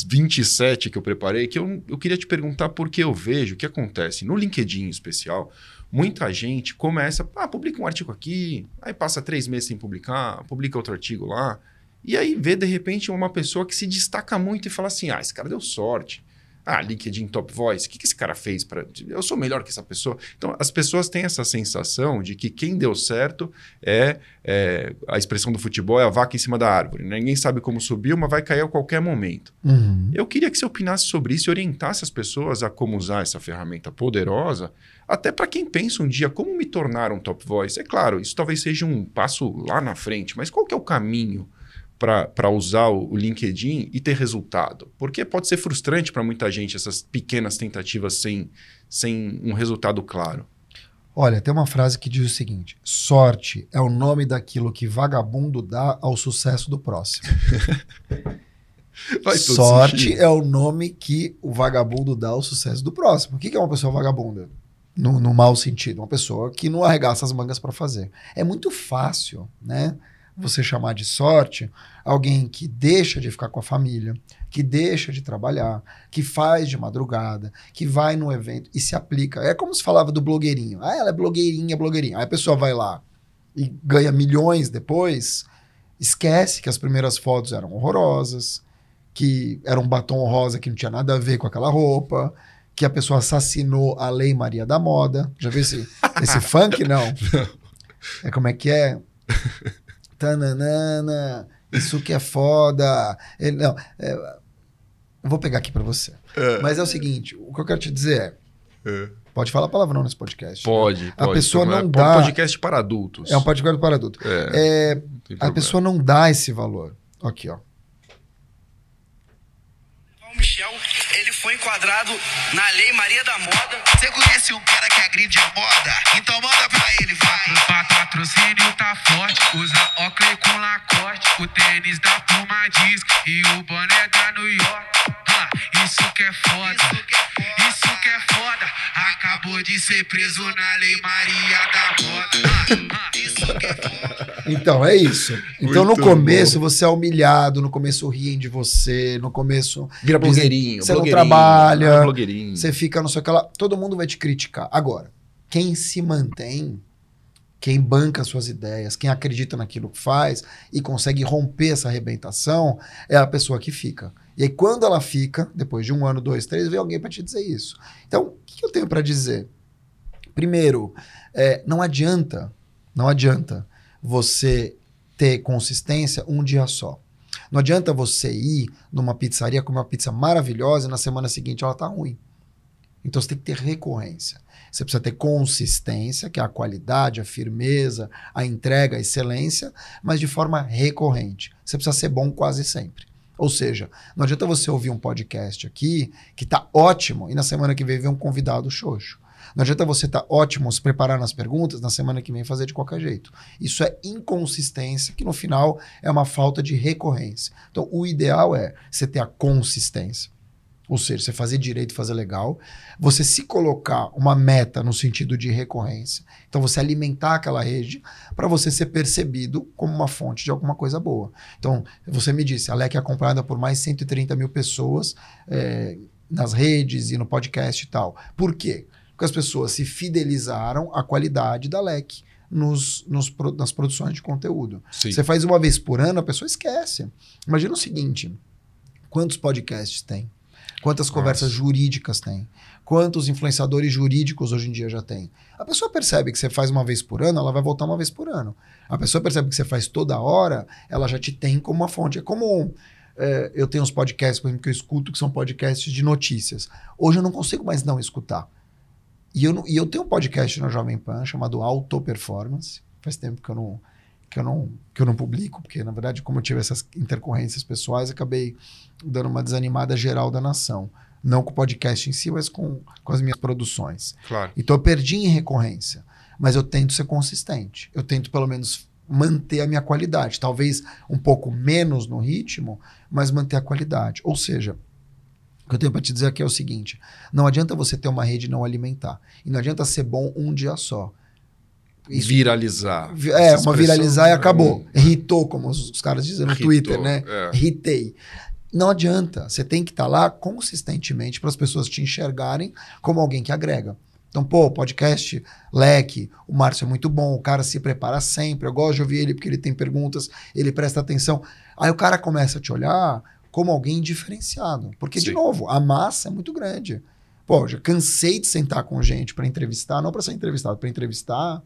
B: 27 que eu preparei que eu, eu queria te perguntar porque eu vejo o que acontece no LinkedIn em especial. Muita gente começa, ah, publica um artigo aqui, aí passa três meses sem publicar, publica outro artigo lá. E aí vê, de repente, uma pessoa que se destaca muito e fala assim: ah, esse cara deu sorte. Ah, LinkedIn Top Voice, o que, que esse cara fez para. Eu sou melhor que essa pessoa. Então, as pessoas têm essa sensação de que quem deu certo é, é a expressão do futebol é a vaca em cima da árvore. Né? Ninguém sabe como subiu, mas vai cair a qualquer momento.
A: Uhum.
B: Eu queria que você opinasse sobre isso e orientasse as pessoas a como usar essa ferramenta poderosa, até para quem pensa um dia como me tornar um Top Voice. É claro, isso talvez seja um passo lá na frente, mas qual que é o caminho? Para usar o, LinkedIn e ter resultado? Porque pode ser frustrante para muita gente essas pequenas tentativas sem, sem um resultado claro.
A: Olha, tem uma frase que diz o seguinte: sorte é o nome daquilo que vagabundo dá ao sucesso do próximo. sorte é o nome que o vagabundo dá ao sucesso do próximo. O que é uma pessoa vagabunda? No, no mau sentido, uma pessoa que não arregaça as mangas para fazer. É muito fácil, né? Você chamar de sorte alguém que deixa de ficar com a família, que deixa de trabalhar, que faz de madrugada, que vai no evento e se aplica. É como se falava do blogueirinho. Ah, ela é blogueirinha, blogueirinha. Aí a pessoa vai lá e ganha milhões depois, esquece que as primeiras fotos eram horrorosas, que era um batom rosa que não tinha nada a ver com aquela roupa, que a pessoa assassinou a Lei Maria da Moda. Já viu esse, esse funk? Não. É como é que é? Tananana. Isso que é foda. Ele, não, é, vou pegar aqui pra você.
B: É.
A: Mas é o seguinte, o que eu quero te dizer é,
B: É.
A: pode falar palavrão nesse podcast.
B: Pode,
A: A
B: pode.
A: pessoa
B: Então,
A: não
B: é
A: dá-
B: podcast para adultos.
A: É um podcast para adulto.
B: É,
A: É, a pessoa não dá esse valor. Aqui, ó.
C: O Michel, ele foi enquadrado na Lei Maria da Moda. Você conhece um cara que agride a moda? Então manda pra ele, vai.
D: O patrocínio tá forte, usa Oakley com Lacoste, o tênis da Puma Disc e o boné da New York. Ah, isso que é foda, isso que é foda. Acabou de ser preso na Lei Maria da Moda. Ah, ah, isso que é foda.
A: Então, é isso. Então,
B: Muito
A: no começo, você é humilhado, no começo riem de você, no começo
B: Vira blogueirinho.
A: Você não
B: blogueirinho,
A: trabalha,
B: ah, blogueirinho.
A: você fica no seu aquela. Todo mundo vai te criticar. Agora, quem se mantém, quem banca suas ideias, quem acredita naquilo que faz e consegue romper essa arrebentação, é a pessoa que fica. E aí, quando ela fica, depois de um ano, dois, três, vem alguém para te dizer isso. Então, o que eu tenho para dizer? Primeiro, é, não adianta, não adianta você ter consistência um dia só. Não adianta você ir numa pizzaria comer uma pizza maravilhosa e na semana seguinte ela tá ruim. Então você tem que ter recorrência. Você precisa ter consistência, que é a qualidade, a firmeza, a entrega, a excelência, mas de forma recorrente. Você precisa ser bom quase sempre. Ou seja, não adianta você ouvir um podcast aqui que tá ótimo e na semana que vem ver um convidado xoxo. Não adianta você estar ótimo, se preparar nas perguntas, na semana que vem fazer de qualquer jeito. Isso é inconsistência, que no final é uma falta de recorrência. Então, o ideal é você ter a consistência. Ou seja, você fazer direito, fazer legal, você se colocar uma meta no sentido de recorrência. Então, você alimentar aquela rede para você ser percebido como uma fonte de alguma coisa boa. Então, você me disse, a LEC é acompanhada por mais 130 mil pessoas eh, nas redes e no podcast e tal. Por quê? Porque as pessoas se fidelizaram à qualidade da LEC nos, nos nas produções de conteúdo.
B: Sim.
A: Você faz uma vez por ano, a pessoa esquece. Imagina o seguinte: quantos podcasts tem? Quantas conversas jurídicas tem? Quantos influenciadores jurídicos hoje em dia já tem? A pessoa percebe que você faz uma vez por ano, ela vai voltar uma vez por ano. A pessoa percebe que você faz toda hora, ela já te tem como uma fonte. É como é, eu tenho uns podcasts, por exemplo, que eu escuto, que são podcasts de notícias. Hoje eu não consigo mais não escutar. E eu, e eu tenho um podcast na Jovem Pan chamado Auto Performance. Faz tempo que eu não que eu não que eu não publico, porque na verdade como eu tive essas intercorrências pessoais, acabei dando uma desanimada geral da nação, não com o podcast em si, mas com, com as minhas produções.
B: Claro.
A: Então eu perdi em recorrência, mas eu tento ser consistente. Eu tento pelo menos manter a minha qualidade, talvez um pouco menos no ritmo, mas manter a qualidade. Ou seja, o que eu tenho para te dizer aqui é o seguinte: não adianta você ter uma rede e não alimentar. E não adianta ser bom um dia só. Isso-
B: Viralizar.
A: Vi- É, uma viralizar e
B: é,
A: acabou. Irritou, como os, os caras dizem no Twitter, né?
B: é.
A: Não adianta. Você tem que estar lá consistentemente para as pessoas te enxergarem como alguém que agrega. Então, pô, podcast, leque, o Márcio é muito bom, o cara se prepara sempre. Eu gosto de ouvir ele porque ele tem perguntas, ele presta atenção. Aí o cara começa a te olhar como alguém diferenciado. Porque, de
B: Sim.
A: novo, a massa é muito grande. Pô, já cansei de sentar com gente para entrevistar, não para ser entrevistado, para entrevistar.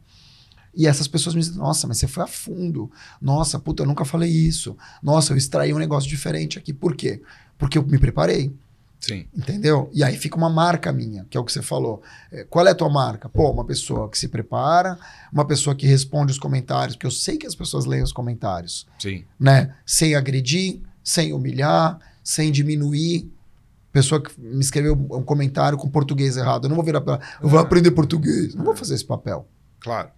A: E essas pessoas me dizem, nossa, mas você foi a fundo. Nossa, puta, eu nunca falei isso. Nossa, eu extraí um negócio diferente aqui. Por quê? Porque eu me preparei,
B: Sim.
A: entendeu? E aí fica uma marca minha, que é o que você falou. É, qual é a tua marca? Pô, uma pessoa que se prepara, uma pessoa que responde os comentários, porque eu sei que as pessoas leem os comentários,
B: Sim.
A: né? Sem agredir, sem humilhar, sem diminuir. Pessoa que me escreveu um comentário com português errado. Eu não vou virar pra. Eu vou
B: É.
A: aprender português. Não vou fazer esse papel.
B: Claro.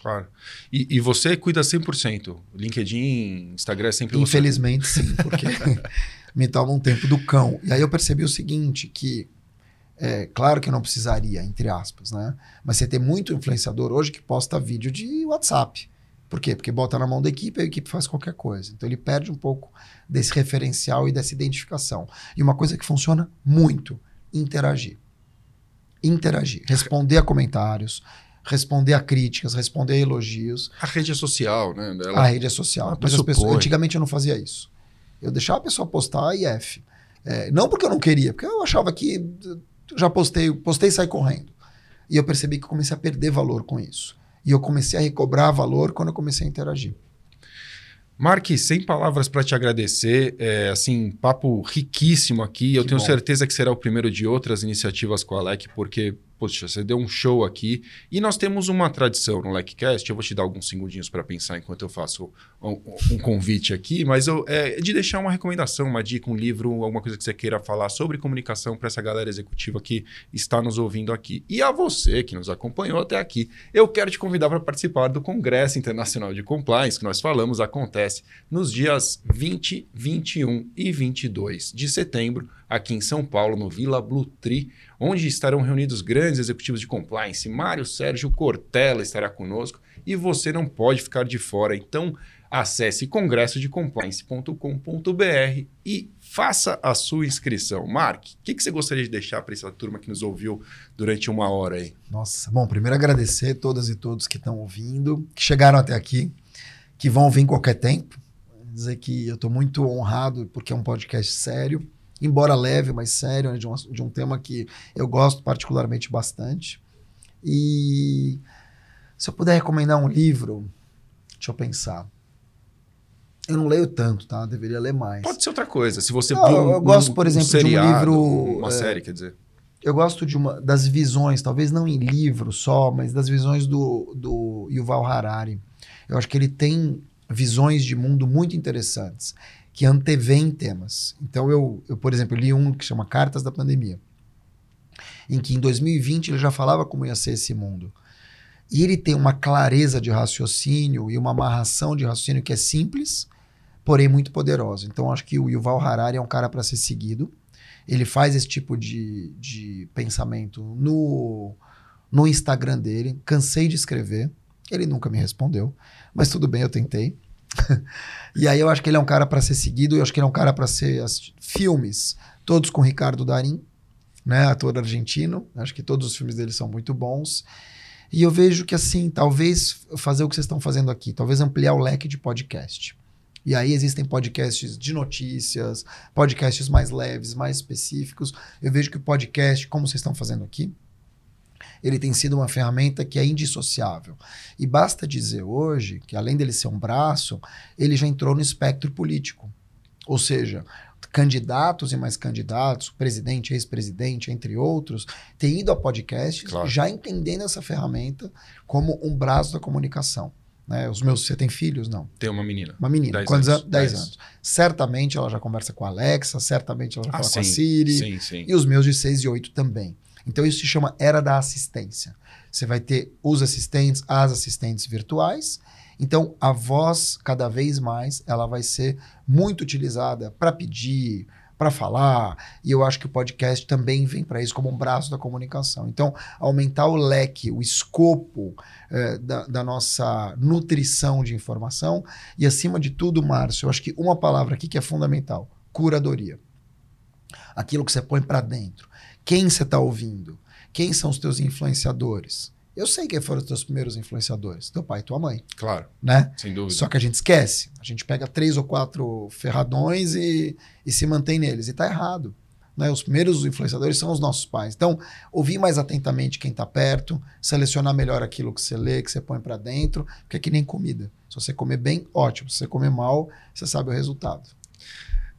B: Claro. E, e você cuida 100%. LinkedIn, Instagram é sempre você.
A: Infelizmente, sim, porque me toma um tempo do cão. E aí eu percebi o seguinte, que é claro que eu não precisaria, entre aspas, né? Mas você tem muito influenciador hoje que posta vídeo de WhatsApp. Por quê? Porque bota na mão da equipe e a equipe faz qualquer coisa. Então ele perde um pouco desse referencial e dessa identificação. E uma coisa que funciona muito, interagir. Interagir. Responder a comentários, responder a críticas, responder a elogios.
B: A rede social, né? Ela-
A: A rede é social. Mas pessoas, antigamente eu não fazia isso. Eu deixava a pessoa postar e F. É, não porque eu não queria, porque eu achava que já postei, postei e saí correndo. E eu percebi que eu comecei a perder valor com isso. E eu comecei a recobrar valor quando eu comecei a interagir.
B: Mark, sem palavras para te agradecer, é, assim, papo riquíssimo aqui. Eu
A: Que
B: tenho
A: bom.
B: certeza que será o primeiro de outras iniciativas com a LEC, porque, poxa, você deu um show aqui. E nós temos uma tradição no LECcast, eu vou te dar alguns segundinhos para pensar enquanto eu faço um, um convite aqui, mas eu, é de deixar uma recomendação, uma dica, um livro, alguma coisa que você queira falar sobre comunicação para essa galera executiva que está nos ouvindo aqui. E a você que nos acompanhou até aqui, eu quero te convidar para participar do Congresso Internacional de Compliance, que nós falamos, acontece nos dias 20, 21 e 22 de setembro, aqui em São Paulo, no Vila Blue Tree, onde estarão reunidos grandes executivos de compliance. Mário Sérgio Cortella estará conosco e você não pode ficar de fora. Então, acesse congressodecompliance.com.br e faça a sua inscrição. Mark, o que, que você gostaria de deixar para essa turma que nos ouviu durante uma hora aí?
A: Nossa, bom, primeiro agradecer todas e todos que estão ouvindo, que chegaram até aqui, que vão vir em qualquer tempo. Dizer que eu estou muito honrado porque é um podcast sério, embora leve, mas sério, né, de um, de um tema que eu gosto particularmente bastante. E se eu puder recomendar um livro, deixa eu pensar. Eu não leio tanto, tá? Deveria ler mais.
B: Pode ser outra coisa. Se você
A: Não,
B: viu
A: eu gosto, por exemplo, de um
B: seriado,
A: livro,
B: uma
A: é,
B: série, quer dizer.
A: eu gosto de uma das visões, talvez não em livro só, mas das visões do, do Yuval Harari. Eu acho que ele tem visões de mundo muito interessantes, que antevêm temas. Então, eu, eu, por exemplo, li um que chama Cartas da Pandemia, em que em 2020 ele já falava como ia ser esse mundo. E ele tem uma clareza de raciocínio e uma amarração de raciocínio que é simples, porém muito poderosa. Então, acho que o Yuval Harari é um cara para ser seguido. Ele faz esse tipo de, de pensamento no, no Instagram dele. Cansei de escrever. Ele nunca me respondeu, mas tudo bem, eu tentei. e aí eu acho que ele é um cara para ser seguido. Eu acho que ele é um cara para ser assistido. filmes, todos com Ricardo Darim, né, ator argentino. Acho que todos os filmes dele são muito bons. E eu vejo que assim, talvez fazer o que vocês estão fazendo aqui, talvez ampliar o leque de podcast. E aí existem podcasts de notícias, podcasts mais leves, mais específicos. Eu vejo que o podcast, como vocês estão fazendo aqui, ele tem sido uma ferramenta que é indissociável. E basta dizer hoje que, além dele ser um braço, ele já entrou no espectro político. Ou seja, candidatos e mais candidatos, presidente, ex-presidente, entre outros, têm ido a podcasts
B: Claro.
A: já entendendo essa ferramenta como um braço da comunicação. Né? Os meus, você tem filhos? Não.
B: Tem uma menina.
A: Uma menina,
B: Dez
A: quantos
B: anos.
A: anos? 10
B: Dez.
A: anos. Certamente ela já conversa com a Alexa, certamente ela já
B: Ah,
A: fala com a
B: sim,
A: Siri.
B: Sim, sim.
A: E os meus de 6 e 8 também. Então isso se chama era da assistência. Você vai ter os assistentes, as assistentes virtuais. Então a voz, cada vez mais, ela vai ser muito utilizada para pedir, para falar. E eu acho que o podcast também vem para isso como um braço da comunicação. Então aumentar o leque, o escopo eh, da, da nossa nutrição de informação. E acima de tudo, Márcio, eu acho que uma palavra aqui que é fundamental: curadoria. Aquilo que você põe para dentro. Quem você está ouvindo? Quem são os teus influenciadores? Eu sei quem foram os teus primeiros influenciadores. Teu pai e tua mãe,
B: Claro,
A: né?
B: sem dúvida.
A: Só que a gente esquece. A gente pega três ou quatro ferradões e, e se mantém neles. E tá errado. Né? Os primeiros influenciadores são os nossos pais. Então, ouvir mais atentamente quem está perto, selecionar melhor aquilo que você lê, que você põe para dentro, porque é que nem comida. Se você comer bem, ótimo. Se você comer mal, você sabe o resultado.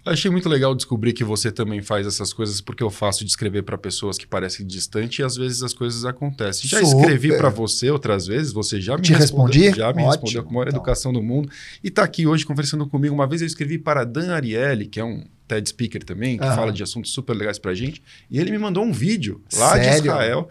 B: Achei muito legal descobrir que você também faz essas coisas, porque eu faço de escrever para pessoas que parecem distantes e às vezes as coisas acontecem. Já
A: Super.
B: escrevi para você outras vezes, você já me
A: Te
B: respondeu,
A: respondi?
B: já me
A: Ótimo.
B: respondeu com a maior
A: Então.
B: educação do mundo e está aqui hoje conversando comigo. Uma vez eu escrevi para Dan Ariely, que é um TED speaker também, que
A: Aham.
B: fala de assuntos super legais pra gente, e ele me mandou um vídeo lá de
A: Sério?
B: Israel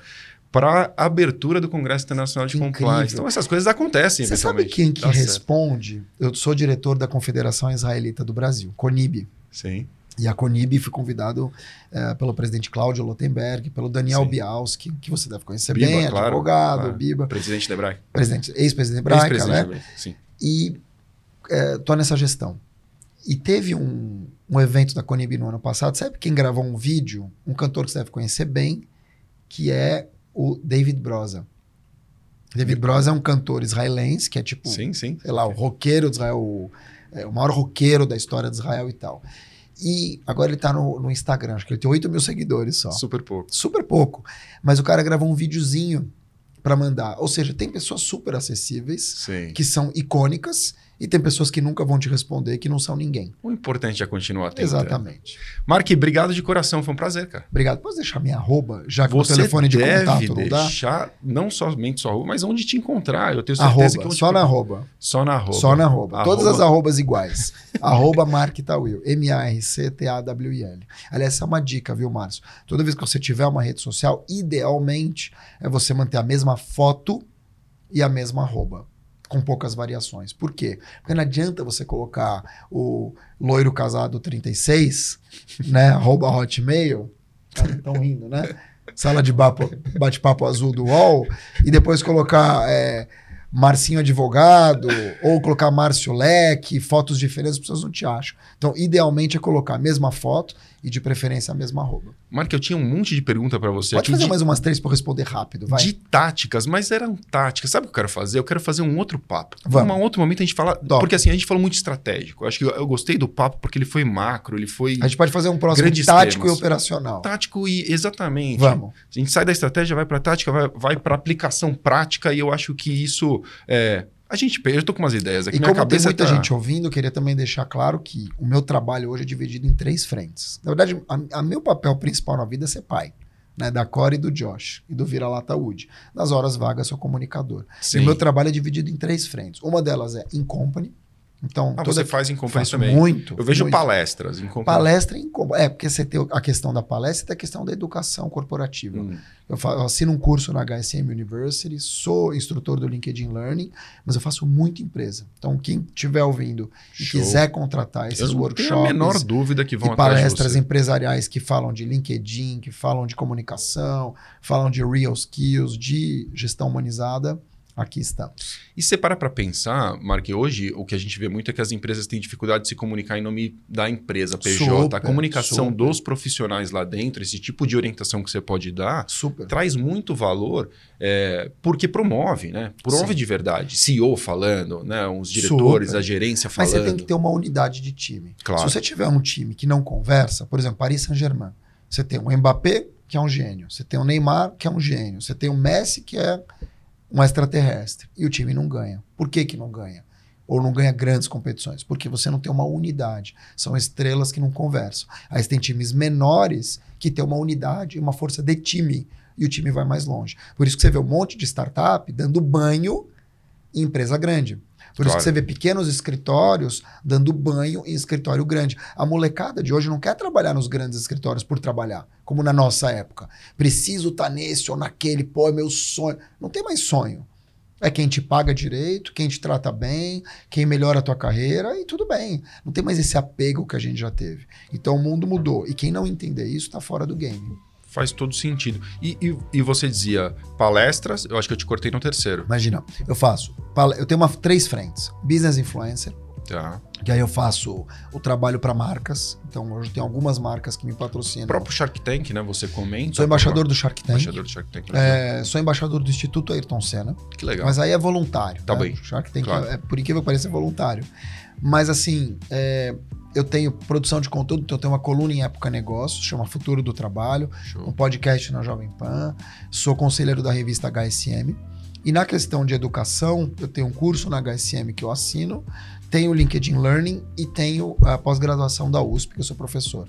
B: para abertura do Congresso Internacional de Compliance. Então essas coisas acontecem
A: Você sabe quem que
B: Tá certo.
A: responde? Eu sou diretor da Confederação Israelita do Brasil, CONIB.
B: Sim.
A: E a CONIB fui convidado eh, pelo presidente Cláudio Lotenberg, pelo Daniel
B: Sim.
A: Bialski, que você deve conhecer
B: Biba,
A: bem,
B: claro,
A: advogado,
B: claro.
A: Biba,
B: Presidente da Hebraica.
A: presidente, ex-presidente hebraica,
B: Ex-presidente
A: né?
B: da Sim.
A: E estou nessa gestão. E teve um, um evento da Conib no ano passado. Sabe quem gravou um vídeo? Um cantor que você deve conhecer bem, que é o David Broza. David Broza é um cantor israelense, que é tipo,
B: Sim, sim.
A: sei lá, o roqueiro de Israel, o, é, o maior roqueiro da história de Israel e tal. E agora ele tá no, no Instagram, acho que ele tem 8 mil seguidores só
B: Super pouco.
A: super pouco. Mas o cara gravou um videozinho para mandar. Ou seja, tem pessoas super acessíveis
B: Sim.
A: que são icônicas E tem pessoas que nunca vão te responder, que não são ninguém.
B: O importante é continuar tentando.
A: Exatamente.
B: Mark, obrigado de coração, foi um prazer, cara.
A: Obrigado. Posso deixar minha arroba, já que
B: Você
A: o telefone de contato não dá?
B: deixar não somente sua arroba, mas onde te encontrar. Eu tenho certeza
A: Arroba,
B: que
A: só na arroba.
B: Só na arroba.
A: Só na arroba. Todas as
B: Arroba-
A: arrobas iguais. arroba Mark Tawil. M-A-R-C-T-A-W-I-L. Aliás, essa é uma dica, viu, Márcio? Toda vez que você tiver uma rede social, idealmente é você manter a mesma foto e a mesma arroba. Com poucas variações. Por quê? Porque não adianta você colocar o loiro casado 36, né? Arroba hotmail. Estão rindo, né? Sala de bate-papo azul do UOL. E depois colocar é, Marcinho Advogado, ou colocar Márcio Leque, fotos diferentes, as pessoas não te acham. Então, idealmente é colocar a mesma foto e de preferência a mesma arroba.
B: Mark, eu tinha um monte de pergunta pra você
A: Pode fazer
B: de,
A: mais umas três para responder rápido, vai.
B: de táticas, mas eram táticas. Sabe o que eu quero fazer? Eu quero fazer um outro papo.
A: Vamos.
B: Um outro momento a gente fala. Porque assim, a gente falou muito estratégico. Eu acho que eu, eu gostei do papo porque ele foi macro, ele foi
A: A gente pode fazer um próximo tático
B: temas.
A: e operacional.
B: tático e exatamente.
A: Vamos.
B: A gente sai da estratégia, vai para tática, vai, vai para aplicação prática e eu acho que isso é. A gente, eu tô com umas ideias aqui.
A: E
B: minha
A: como tem
B: cabeça
A: muita
B: tá-
A: gente ouvindo, eu queria também deixar claro que o meu trabalho hoje é dividido em três frentes. Na verdade, a, a meu papel principal na vida é ser pai. Né, da Core e do Josh, e do Vira-Lata Wood. Nas horas vagas, sou comunicador.
B: Sim.
A: E o meu trabalho é dividido em três frentes. Uma delas é in company. Então,
B: Ah, você faz
A: faço
B: também.
A: Muito.
B: Eu vejo
A: muito.
B: palestras em.
A: Palestra em. É, porque você tem a questão da palestra e tem a questão da educação corporativa.
B: Hum.
A: Eu, fa- eu assino um curso na HSM University, sou instrutor do LinkedIn Learning, mas eu faço muita empresa. Então, quem estiver ouvindo e
B: Show.
A: quiser contratar esses
B: Eu não tenho
A: workshops
B: a menor dúvida que vão
A: e palestras empresariais que falam de LinkedIn, que falam de comunicação, falam de real skills, de gestão humanizada, aqui estamos.
B: E você para para pensar, Mark, hoje o que a gente vê muito é que as empresas têm dificuldade de se comunicar em nome da empresa, PJ. a
A: Super,
B: comunicação
A: super.
B: dos profissionais lá dentro, esse tipo de orientação que você pode dar,
A: Super.
B: traz muito valor é, porque promove, né? Promove
A: Sim.
B: de verdade. CEO falando, né? Os diretores, a gerência
A: Mas
B: falando.
A: você tem que ter uma unidade de time.
B: Claro.
A: Se você tiver um time que não conversa, por exemplo, Paris Saint-Germain, você tem um Mbappé, que é um gênio, você tem um Neymar, que é um gênio, você tem um Messi, que é um extraterrestre, e o time não ganha. Por que, que não ganha? Ou não ganha grandes competições? Porque você não tem uma unidade. São estrelas que não conversam. Aí você tem times menores que têm uma unidade e uma força de time, e o time vai mais longe. Por isso que você vê um monte de startup dando banho em empresa grande. Por isso
B: Claro.
A: que você vê pequenos escritórios dando banho em escritório grande. A molecada de hoje não quer trabalhar nos grandes escritórios por trabalhar, como na nossa época. Preciso estar nesse ou naquele, pô, é meu sonho. Não tem mais sonho. É quem te paga direito, quem te trata bem, quem melhora a tua carreira e tudo bem. Não tem mais esse apego que a gente já teve. Então o mundo mudou. E quem não entender isso está fora do game.
B: Faz todo sentido. E, e, e você dizia palestras, eu acho que eu te cortei no terceiro.
A: Imagina, eu faço. Eu tenho uma, três frentes: business influencer,
B: Tá.
A: que aí eu faço o trabalho para marcas. Então hoje tem algumas marcas que me patrocinam.
B: O próprio Shark Tank, né? Você comenta.
A: Sou embaixador do Shark Tank.
B: Embaixador do Shark Tank.
A: É, sou embaixador do Instituto Ayrton Senna,
B: Que legal.
A: mas aí é voluntário.
B: Tá
A: né?
B: bem,
A: Shark Tank
B: claro.
A: é, por incrível que pareça, é voluntário. Mas assim, é, eu tenho produção de conteúdo, então eu tenho uma coluna em Época Negócios, chama Futuro do Trabalho, um
B: Show.
A: podcast na Jovem Pan, sou conselheiro da revista HSM. E na questão de educação, eu tenho um curso na HSM que eu assino, tenho o LinkedIn Learning e tenho a pós-graduação da USP, que eu sou professor.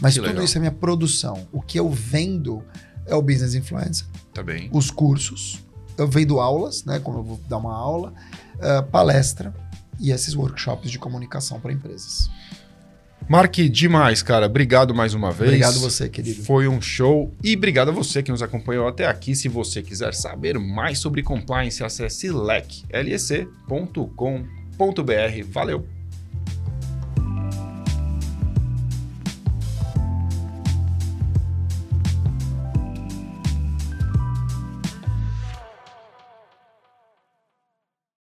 A: Mas
B: Que
A: tudo
B: legal.
A: isso é minha produção. O que eu vendo é o Business Influencer,
B: Tá bem.
A: os cursos, eu vendo aulas, né, como eu vou dar uma aula, eh, palestra e esses workshops de comunicação para empresas.
B: Mark, demais, cara. Obrigado mais uma vez.
A: Obrigado você, querido.
B: Foi um show. E obrigado a você que nos acompanhou até aqui. Se você quiser saber mais sobre compliance, acesse lec, lec.com.br. Valeu!